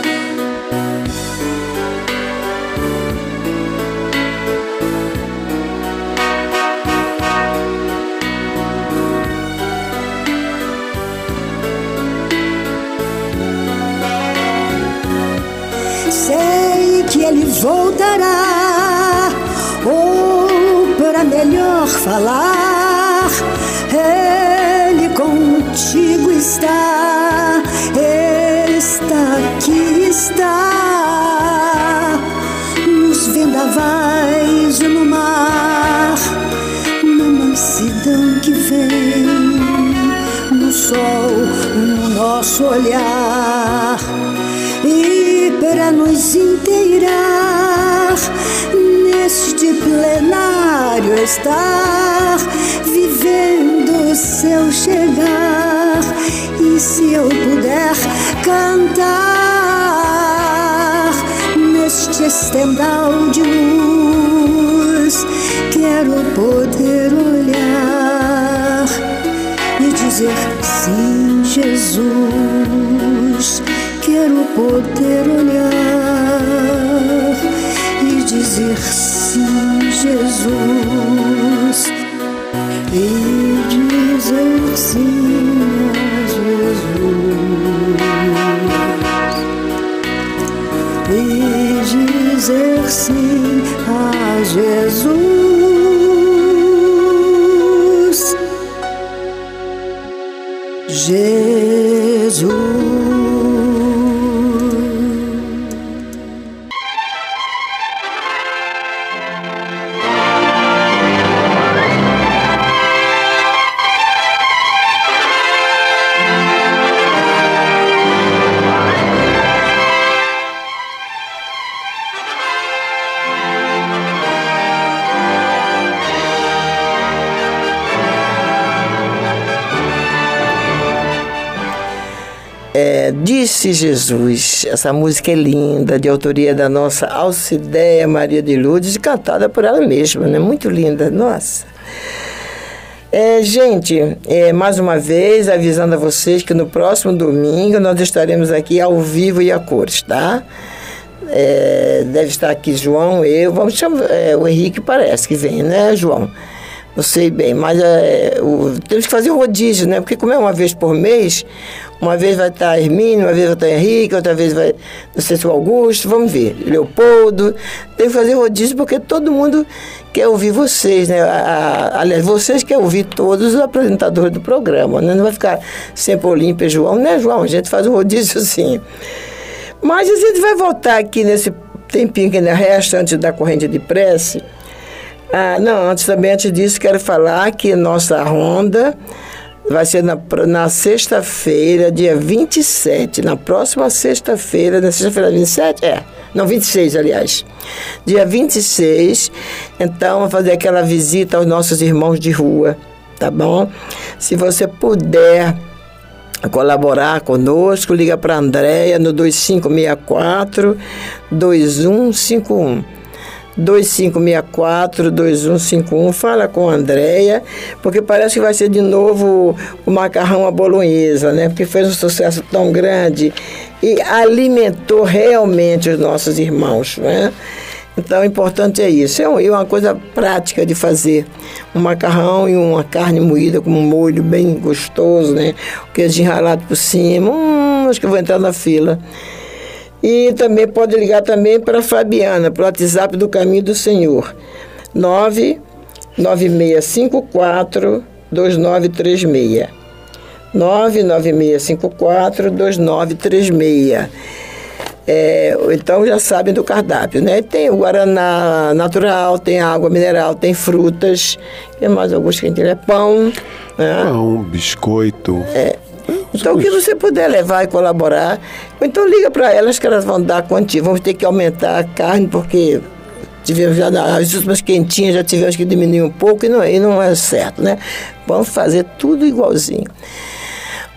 Estar vivendo seu chegar. E se eu puder cantar neste estendal de luz quero poder olhar e dizer sim Jesus. Quero poder olhar e dizer sim, Jesus, Jesus. Jesus. Disse Jesus. Essa música é linda, de autoria da nossa Alcideia Maria de Lourdes, cantada por ela mesma, né? Muito linda, nossa. É, gente, é, mais uma vez avisando a vocês que no próximo domingo nós estaremos aqui ao vivo e a cores, tá? É, deve estar aqui João, eu, vamos chamar, é, o Henrique parece que vem, né, João? Não sei bem, mas é, o, temos que fazer o rodízio, né? Porque como é uma vez por mês, uma vez vai estar Hermínio, uma vez vai estar Henrique, outra vez vai, não sei se o Augusto, vamos ver, Leopoldo. Tem que fazer rodízio porque todo mundo quer ouvir vocês, né? Aliás, vocês querem ouvir todos os apresentadores do programa, né? Não vai ficar sempre Olímpia João, né, João? A gente faz um rodízio sim. Mas a gente vai voltar aqui nesse tempinho que ainda resta antes da corrente de prece ah, não, antes também, antes disso, quero falar que nossa ronda vai ser na, na sexta-feira, dia 27. Na próxima sexta-feira, na sexta-feira 27? É. Não, 26, aliás. Dia 26. Então, vamos fazer aquela visita aos nossos irmãos de rua, tá bom? Se você puder colaborar conosco, liga para a Andréia no 2564 2151. 2564-2151. Fala com a Andréia, porque parece que vai ser de novo o macarrão à bolonhesa, né? Porque fez um sucesso tão grande e alimentou realmente os nossos irmãos, né? Então, o importante é isso. É uma coisa prática de fazer. Um macarrão e uma carne moída com um molho bem gostoso, né? O queijo ralado por cima. Hum, acho que eu vou entrar na fila. E também pode ligar também para a Fabiana, para o WhatsApp do Caminho do Senhor. 99654 2936. 99654 2936. É, então já sabem do cardápio, né? Tem o Guaraná natural, tem água mineral, tem frutas, tem mais alguns que tem é pão. Né? Pão, biscoito. É, então, o que você puder levar e colaborar, então liga para elas que elas vão dar quantia. Vamos ter que aumentar a carne, porque tivemos já as últimas quentinhas já tivemos que diminuir um pouco e não, e não é certo, né? Vamos fazer tudo igualzinho.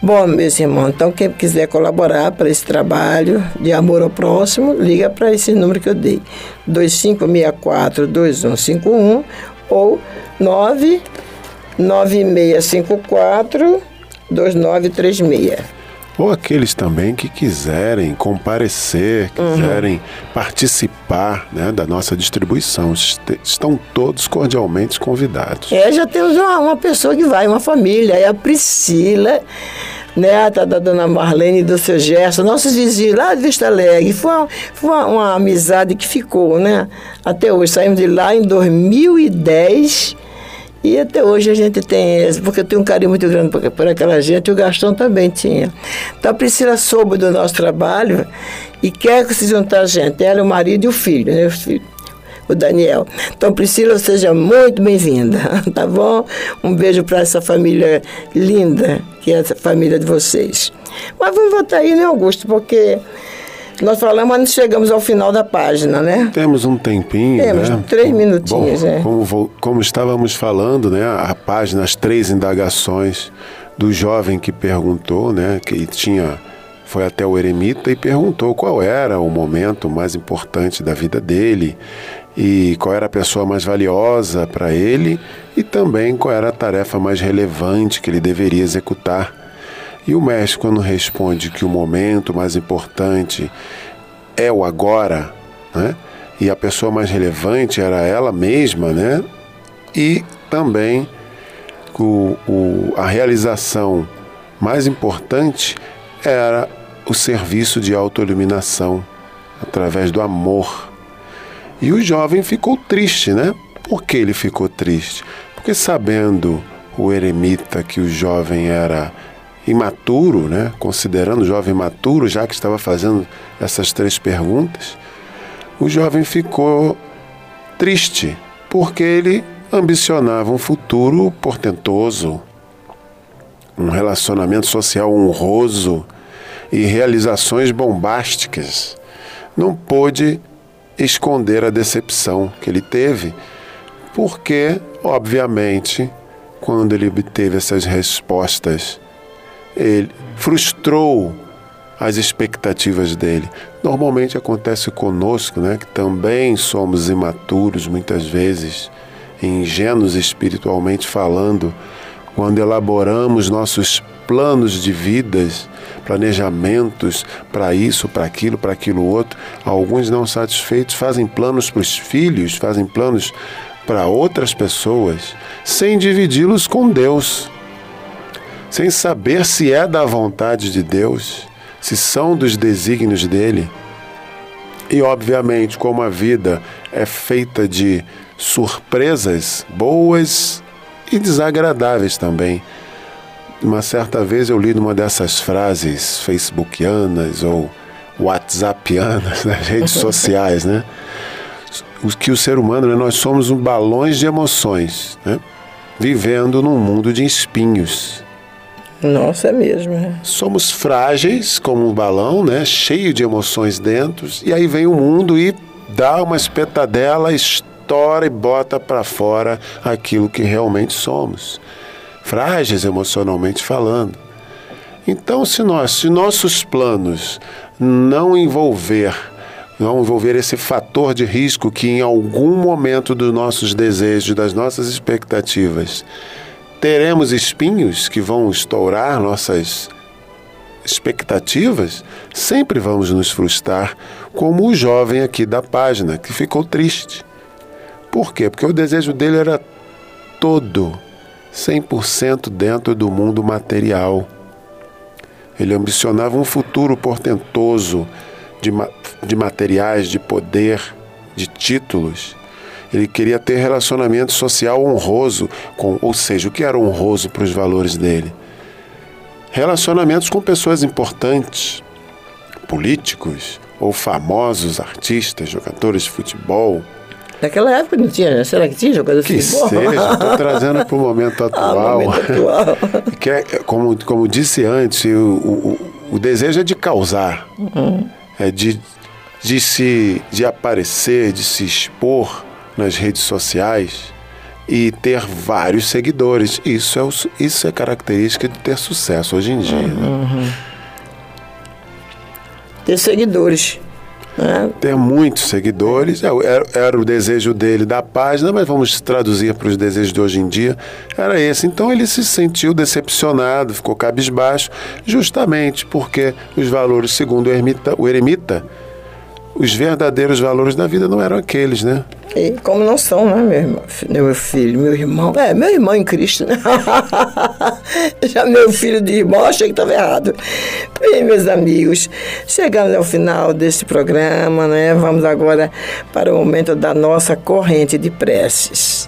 Bom, meus irmãos, então quem quiser colaborar para esse trabalho de amor ao próximo, liga para esse número que eu dei: 2564-2151 ou 99654 2936. Ou aqueles também que quiserem comparecer, quiserem uhum. participar né, da nossa distribuição. Estão todos cordialmente convidados. É, já temos uma, uma pessoa que vai, uma família, é a Priscila, neta da dona Marlene e do seu Gerson, nossos vizinhos lá de Vista Alegre. Foi, uma, foi uma, uma amizade que ficou, né? Até hoje. Saímos de lá em 2010 e até hoje a gente tem, porque eu tenho um carinho muito grande por, por aquela gente, o Gastão também tinha. Então a Priscila soube do nosso trabalho e quer que se juntar a gente, ela, o marido e o filho, né? O, filho, o Daniel. Então, Priscila, seja muito bem-vinda, tá bom? Um beijo para essa família linda, que é a família de vocês. Mas vamos voltar aí, né, Augusto? Porque nós falamos, mas não chegamos ao final da página, né? Temos um tempinho, Temos né? três minutinhos, Bom, é. como, como estávamos falando, né? A página, as três indagações do jovem que perguntou, né? Que tinha foi até o eremita e perguntou qual era o momento mais importante da vida dele e qual era a pessoa mais valiosa para ele e também qual era a tarefa mais relevante que ele deveria executar. E o mestre, quando responde que o momento mais importante é o agora, né? E a pessoa mais relevante era ela mesma, né? E também o, o- a realização mais importante era o serviço de autoiluminação através do amor. E o jovem ficou triste, né? Por que ele ficou triste? Porque sabendo o eremita que o jovem era imaturo, né? Considerando o jovem imaturo, já que estava fazendo essas três perguntas, o jovem ficou triste, porque ele ambicionava um futuro portentoso, um relacionamento social honroso e realizações bombásticas. Não pôde esconder a decepção que ele teve, porque, obviamente, quando ele obteve essas respostas, ele frustrou as expectativas dele. Normalmente acontece conosco, né, que também somos imaturos muitas vezes, ingênuos espiritualmente falando, quando elaboramos nossos planos de vidas, planejamentos para isso, para aquilo, para aquilo outro, alguns não satisfeitos fazem planos para os filhos, fazem planos para outras pessoas, sem dividi-los com Deus sem saber se é da vontade de Deus, se são dos desígnios dele. E, obviamente, como a vida é feita de surpresas boas e desagradáveis também. Uma certa vez eu li numa dessas frases facebookianas ou whatsappianas nas redes sociais, né? Que o ser humano, né, nós somos um balões de emoções, né? Vivendo num mundo de espinhos. Nossa, é mesmo. né? Somos frágeis como um balão, né? Cheio de emoções dentro. E aí vem o mundo e dá uma espetadela, estoura e bota para fora aquilo que realmente somos. Frágeis emocionalmente falando. Então, se nós, se nossos planos não envolver, não envolver esse fator de risco que em algum momento dos nossos desejos, das nossas expectativas, teremos espinhos que vão estourar nossas expectativas, sempre vamos nos frustrar, como o jovem aqui da página, que ficou triste. Por quê? Porque o desejo dele era todo, 100% dentro do mundo material. Ele ambicionava um futuro portentoso de, ma de materiais, de poder, de títulos. Ele queria ter relacionamento social honroso, com, ou seja, o que era honroso para os valores dele? Relacionamentos com pessoas importantes, políticos ou famosos artistas, jogadores de futebol. Naquela época não tinha, né? Será que tinha jogador de Que futebol? seja, estou trazendo para o momento Ah, atual. momento atual. que é, como, como disse antes, o, o, o desejo é de causar, é de, de, se, de aparecer, de se expor nas redes sociais e ter vários seguidores. Isso é, o isso é característica de ter sucesso hoje em dia. né? Ter seguidores. Né? Ter muitos seguidores, é, era, era o desejo dele da página, mas vamos traduzir para os desejos de hoje em dia, era esse. Então ele se sentiu decepcionado, ficou cabisbaixo, justamente porque os valores, segundo o ermita, o eremita, os verdadeiros valores da vida não eram aqueles, né? E como não são, né, meu irmão? Meu filho, meu irmão. É, meu irmão em Cristo, né? Já meu filho de irmão, achei que estava errado. Bem, meus amigos, chegamos ao final deste programa, né? Vamos agora para o momento da nossa corrente de preces.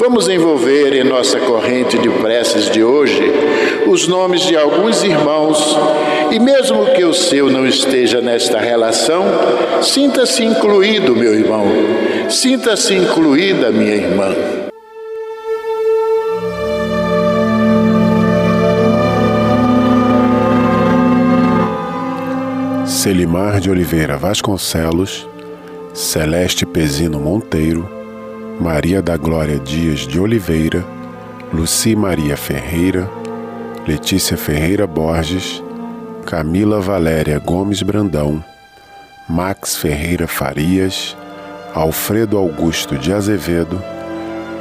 Vamos envolver em nossa corrente de preces de hoje os nomes de alguns irmãos e, mesmo que o seu não esteja nesta relação, sinta-se incluído, meu irmão, sinta-se incluída, minha irmã. Selimar de Oliveira Vasconcelos, Celeste Pezino Monteiro, Maria da Glória Dias de Oliveira, Luci Maria Ferreira, Letícia Ferreira Borges, Camila Valéria Gomes Brandão, Max Ferreira Farias, Alfredo Augusto de Azevedo,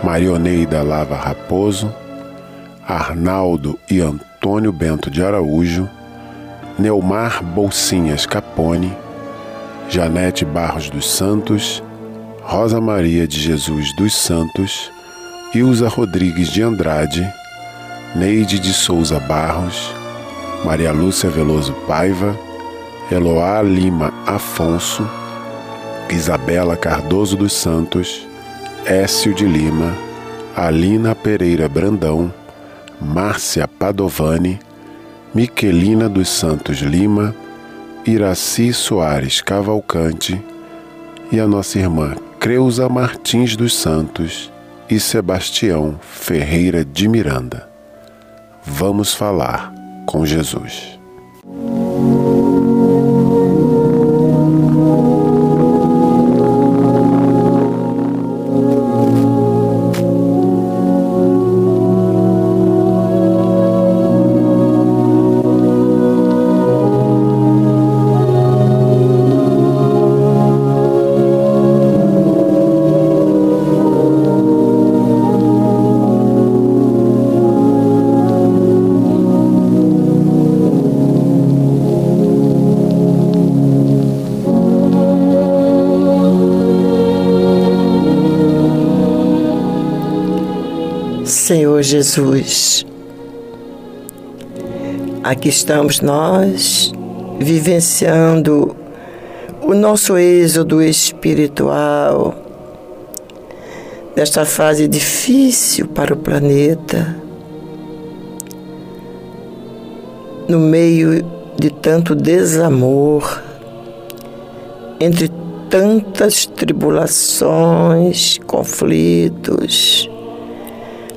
Marioneida Lava Raposo, Arnaldo e Antônio Bento de Araújo, Neumar Bolsinhas Capone, Janete Barros dos Santos, Rosa Maria de Jesus dos Santos, Ilza Rodrigues de Andrade, Neide de Souza Barros, Maria Lúcia Veloso Paiva, Eloá Lima Afonso, Isabela Cardoso dos Santos, Écio de Lima, Alina Pereira Brandão, Márcia Padovani, Miquelina dos Santos Lima, Iraci Soares Cavalcante e a nossa irmã Creuza Martins dos Santos e Sebastião Ferreira de Miranda. Vamos falar com Jesus. Jesus, aqui estamos nós vivenciando o nosso êxodo espiritual desta fase difícil para o planeta, no meio de tanto desamor, entre tantas tribulações, conflitos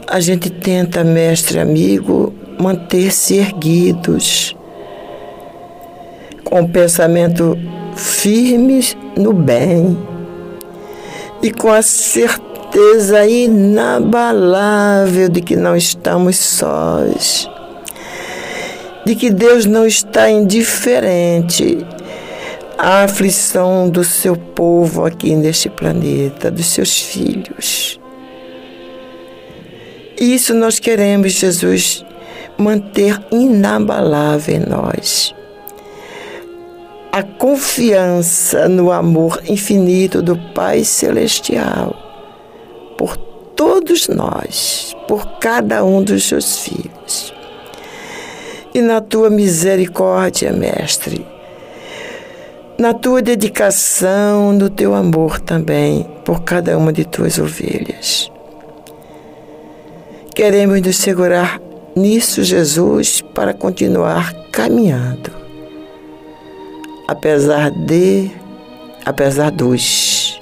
a gente tenta, mestre amigo, manter-se erguidos, com o pensamento firme no bem e com a certeza inabalável de que não estamos sós, de que Deus não está indiferente à aflição do seu povo aqui neste planeta, dos seus filhos isso nós queremos, Jesus, manter inabalável em nós. A confiança no amor infinito do Pai Celestial por todos nós, por cada um dos seus filhos. E na tua misericórdia, Mestre, na tua dedicação, no teu amor também por cada uma de tuas ovelhas. Queremos nos segurar nisso, Jesus, para continuar caminhando. Apesar de, apesar dos.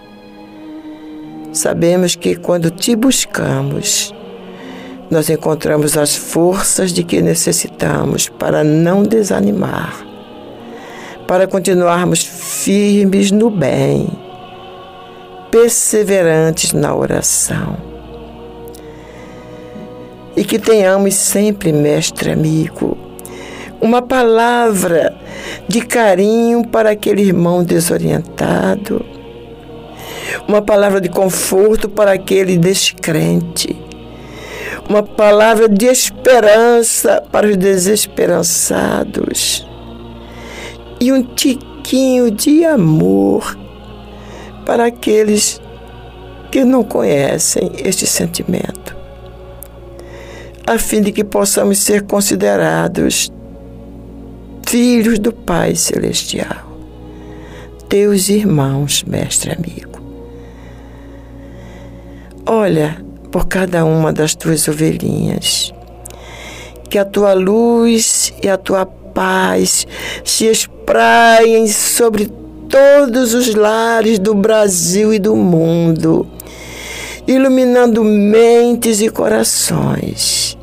Sabemos que quando te buscamos, nós encontramos as forças de que necessitamos para não desanimar, para continuarmos firmes no bem, perseverantes na oração e que tenhamos sempre, mestre amigo, uma palavra de carinho para aquele irmão desorientado, uma palavra de conforto para aquele descrente, uma palavra de esperança para os desesperançados. E um tiquinho de amor para aqueles que não conhecem este sentimento a fim de que possamos ser considerados filhos do Pai Celestial, teus irmãos, mestre amigo. Olha por cada uma das tuas ovelhinhas, que a tua luz e a tua paz se espraiem sobre todos os lares do Brasil e do mundo iluminando mentes e corações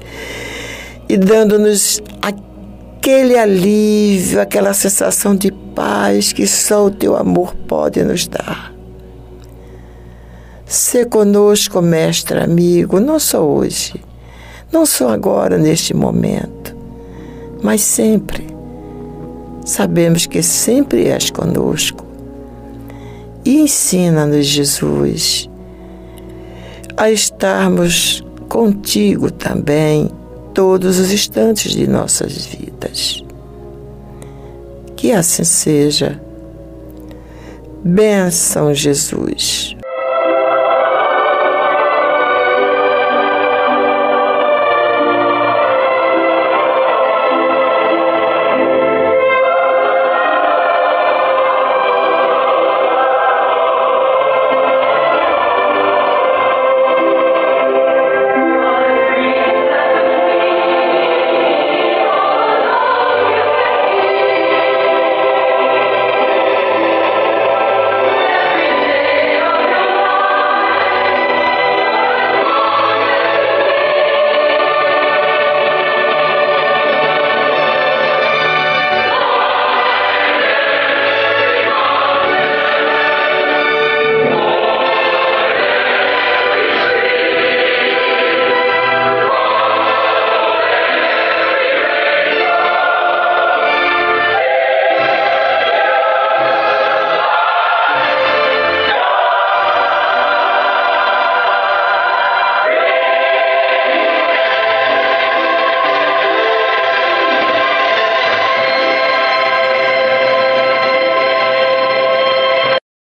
e dando-nos aquele alívio, aquela sensação de paz que só o teu amor pode nos dar. Se conosco, mestre amigo, não só hoje, não só agora, neste momento, mas sempre. Sabemos que sempre és conosco. E ensina-nos, Jesus, a estarmos contigo também todos os instantes de nossas vidas. Que assim seja. Benção, Jesus.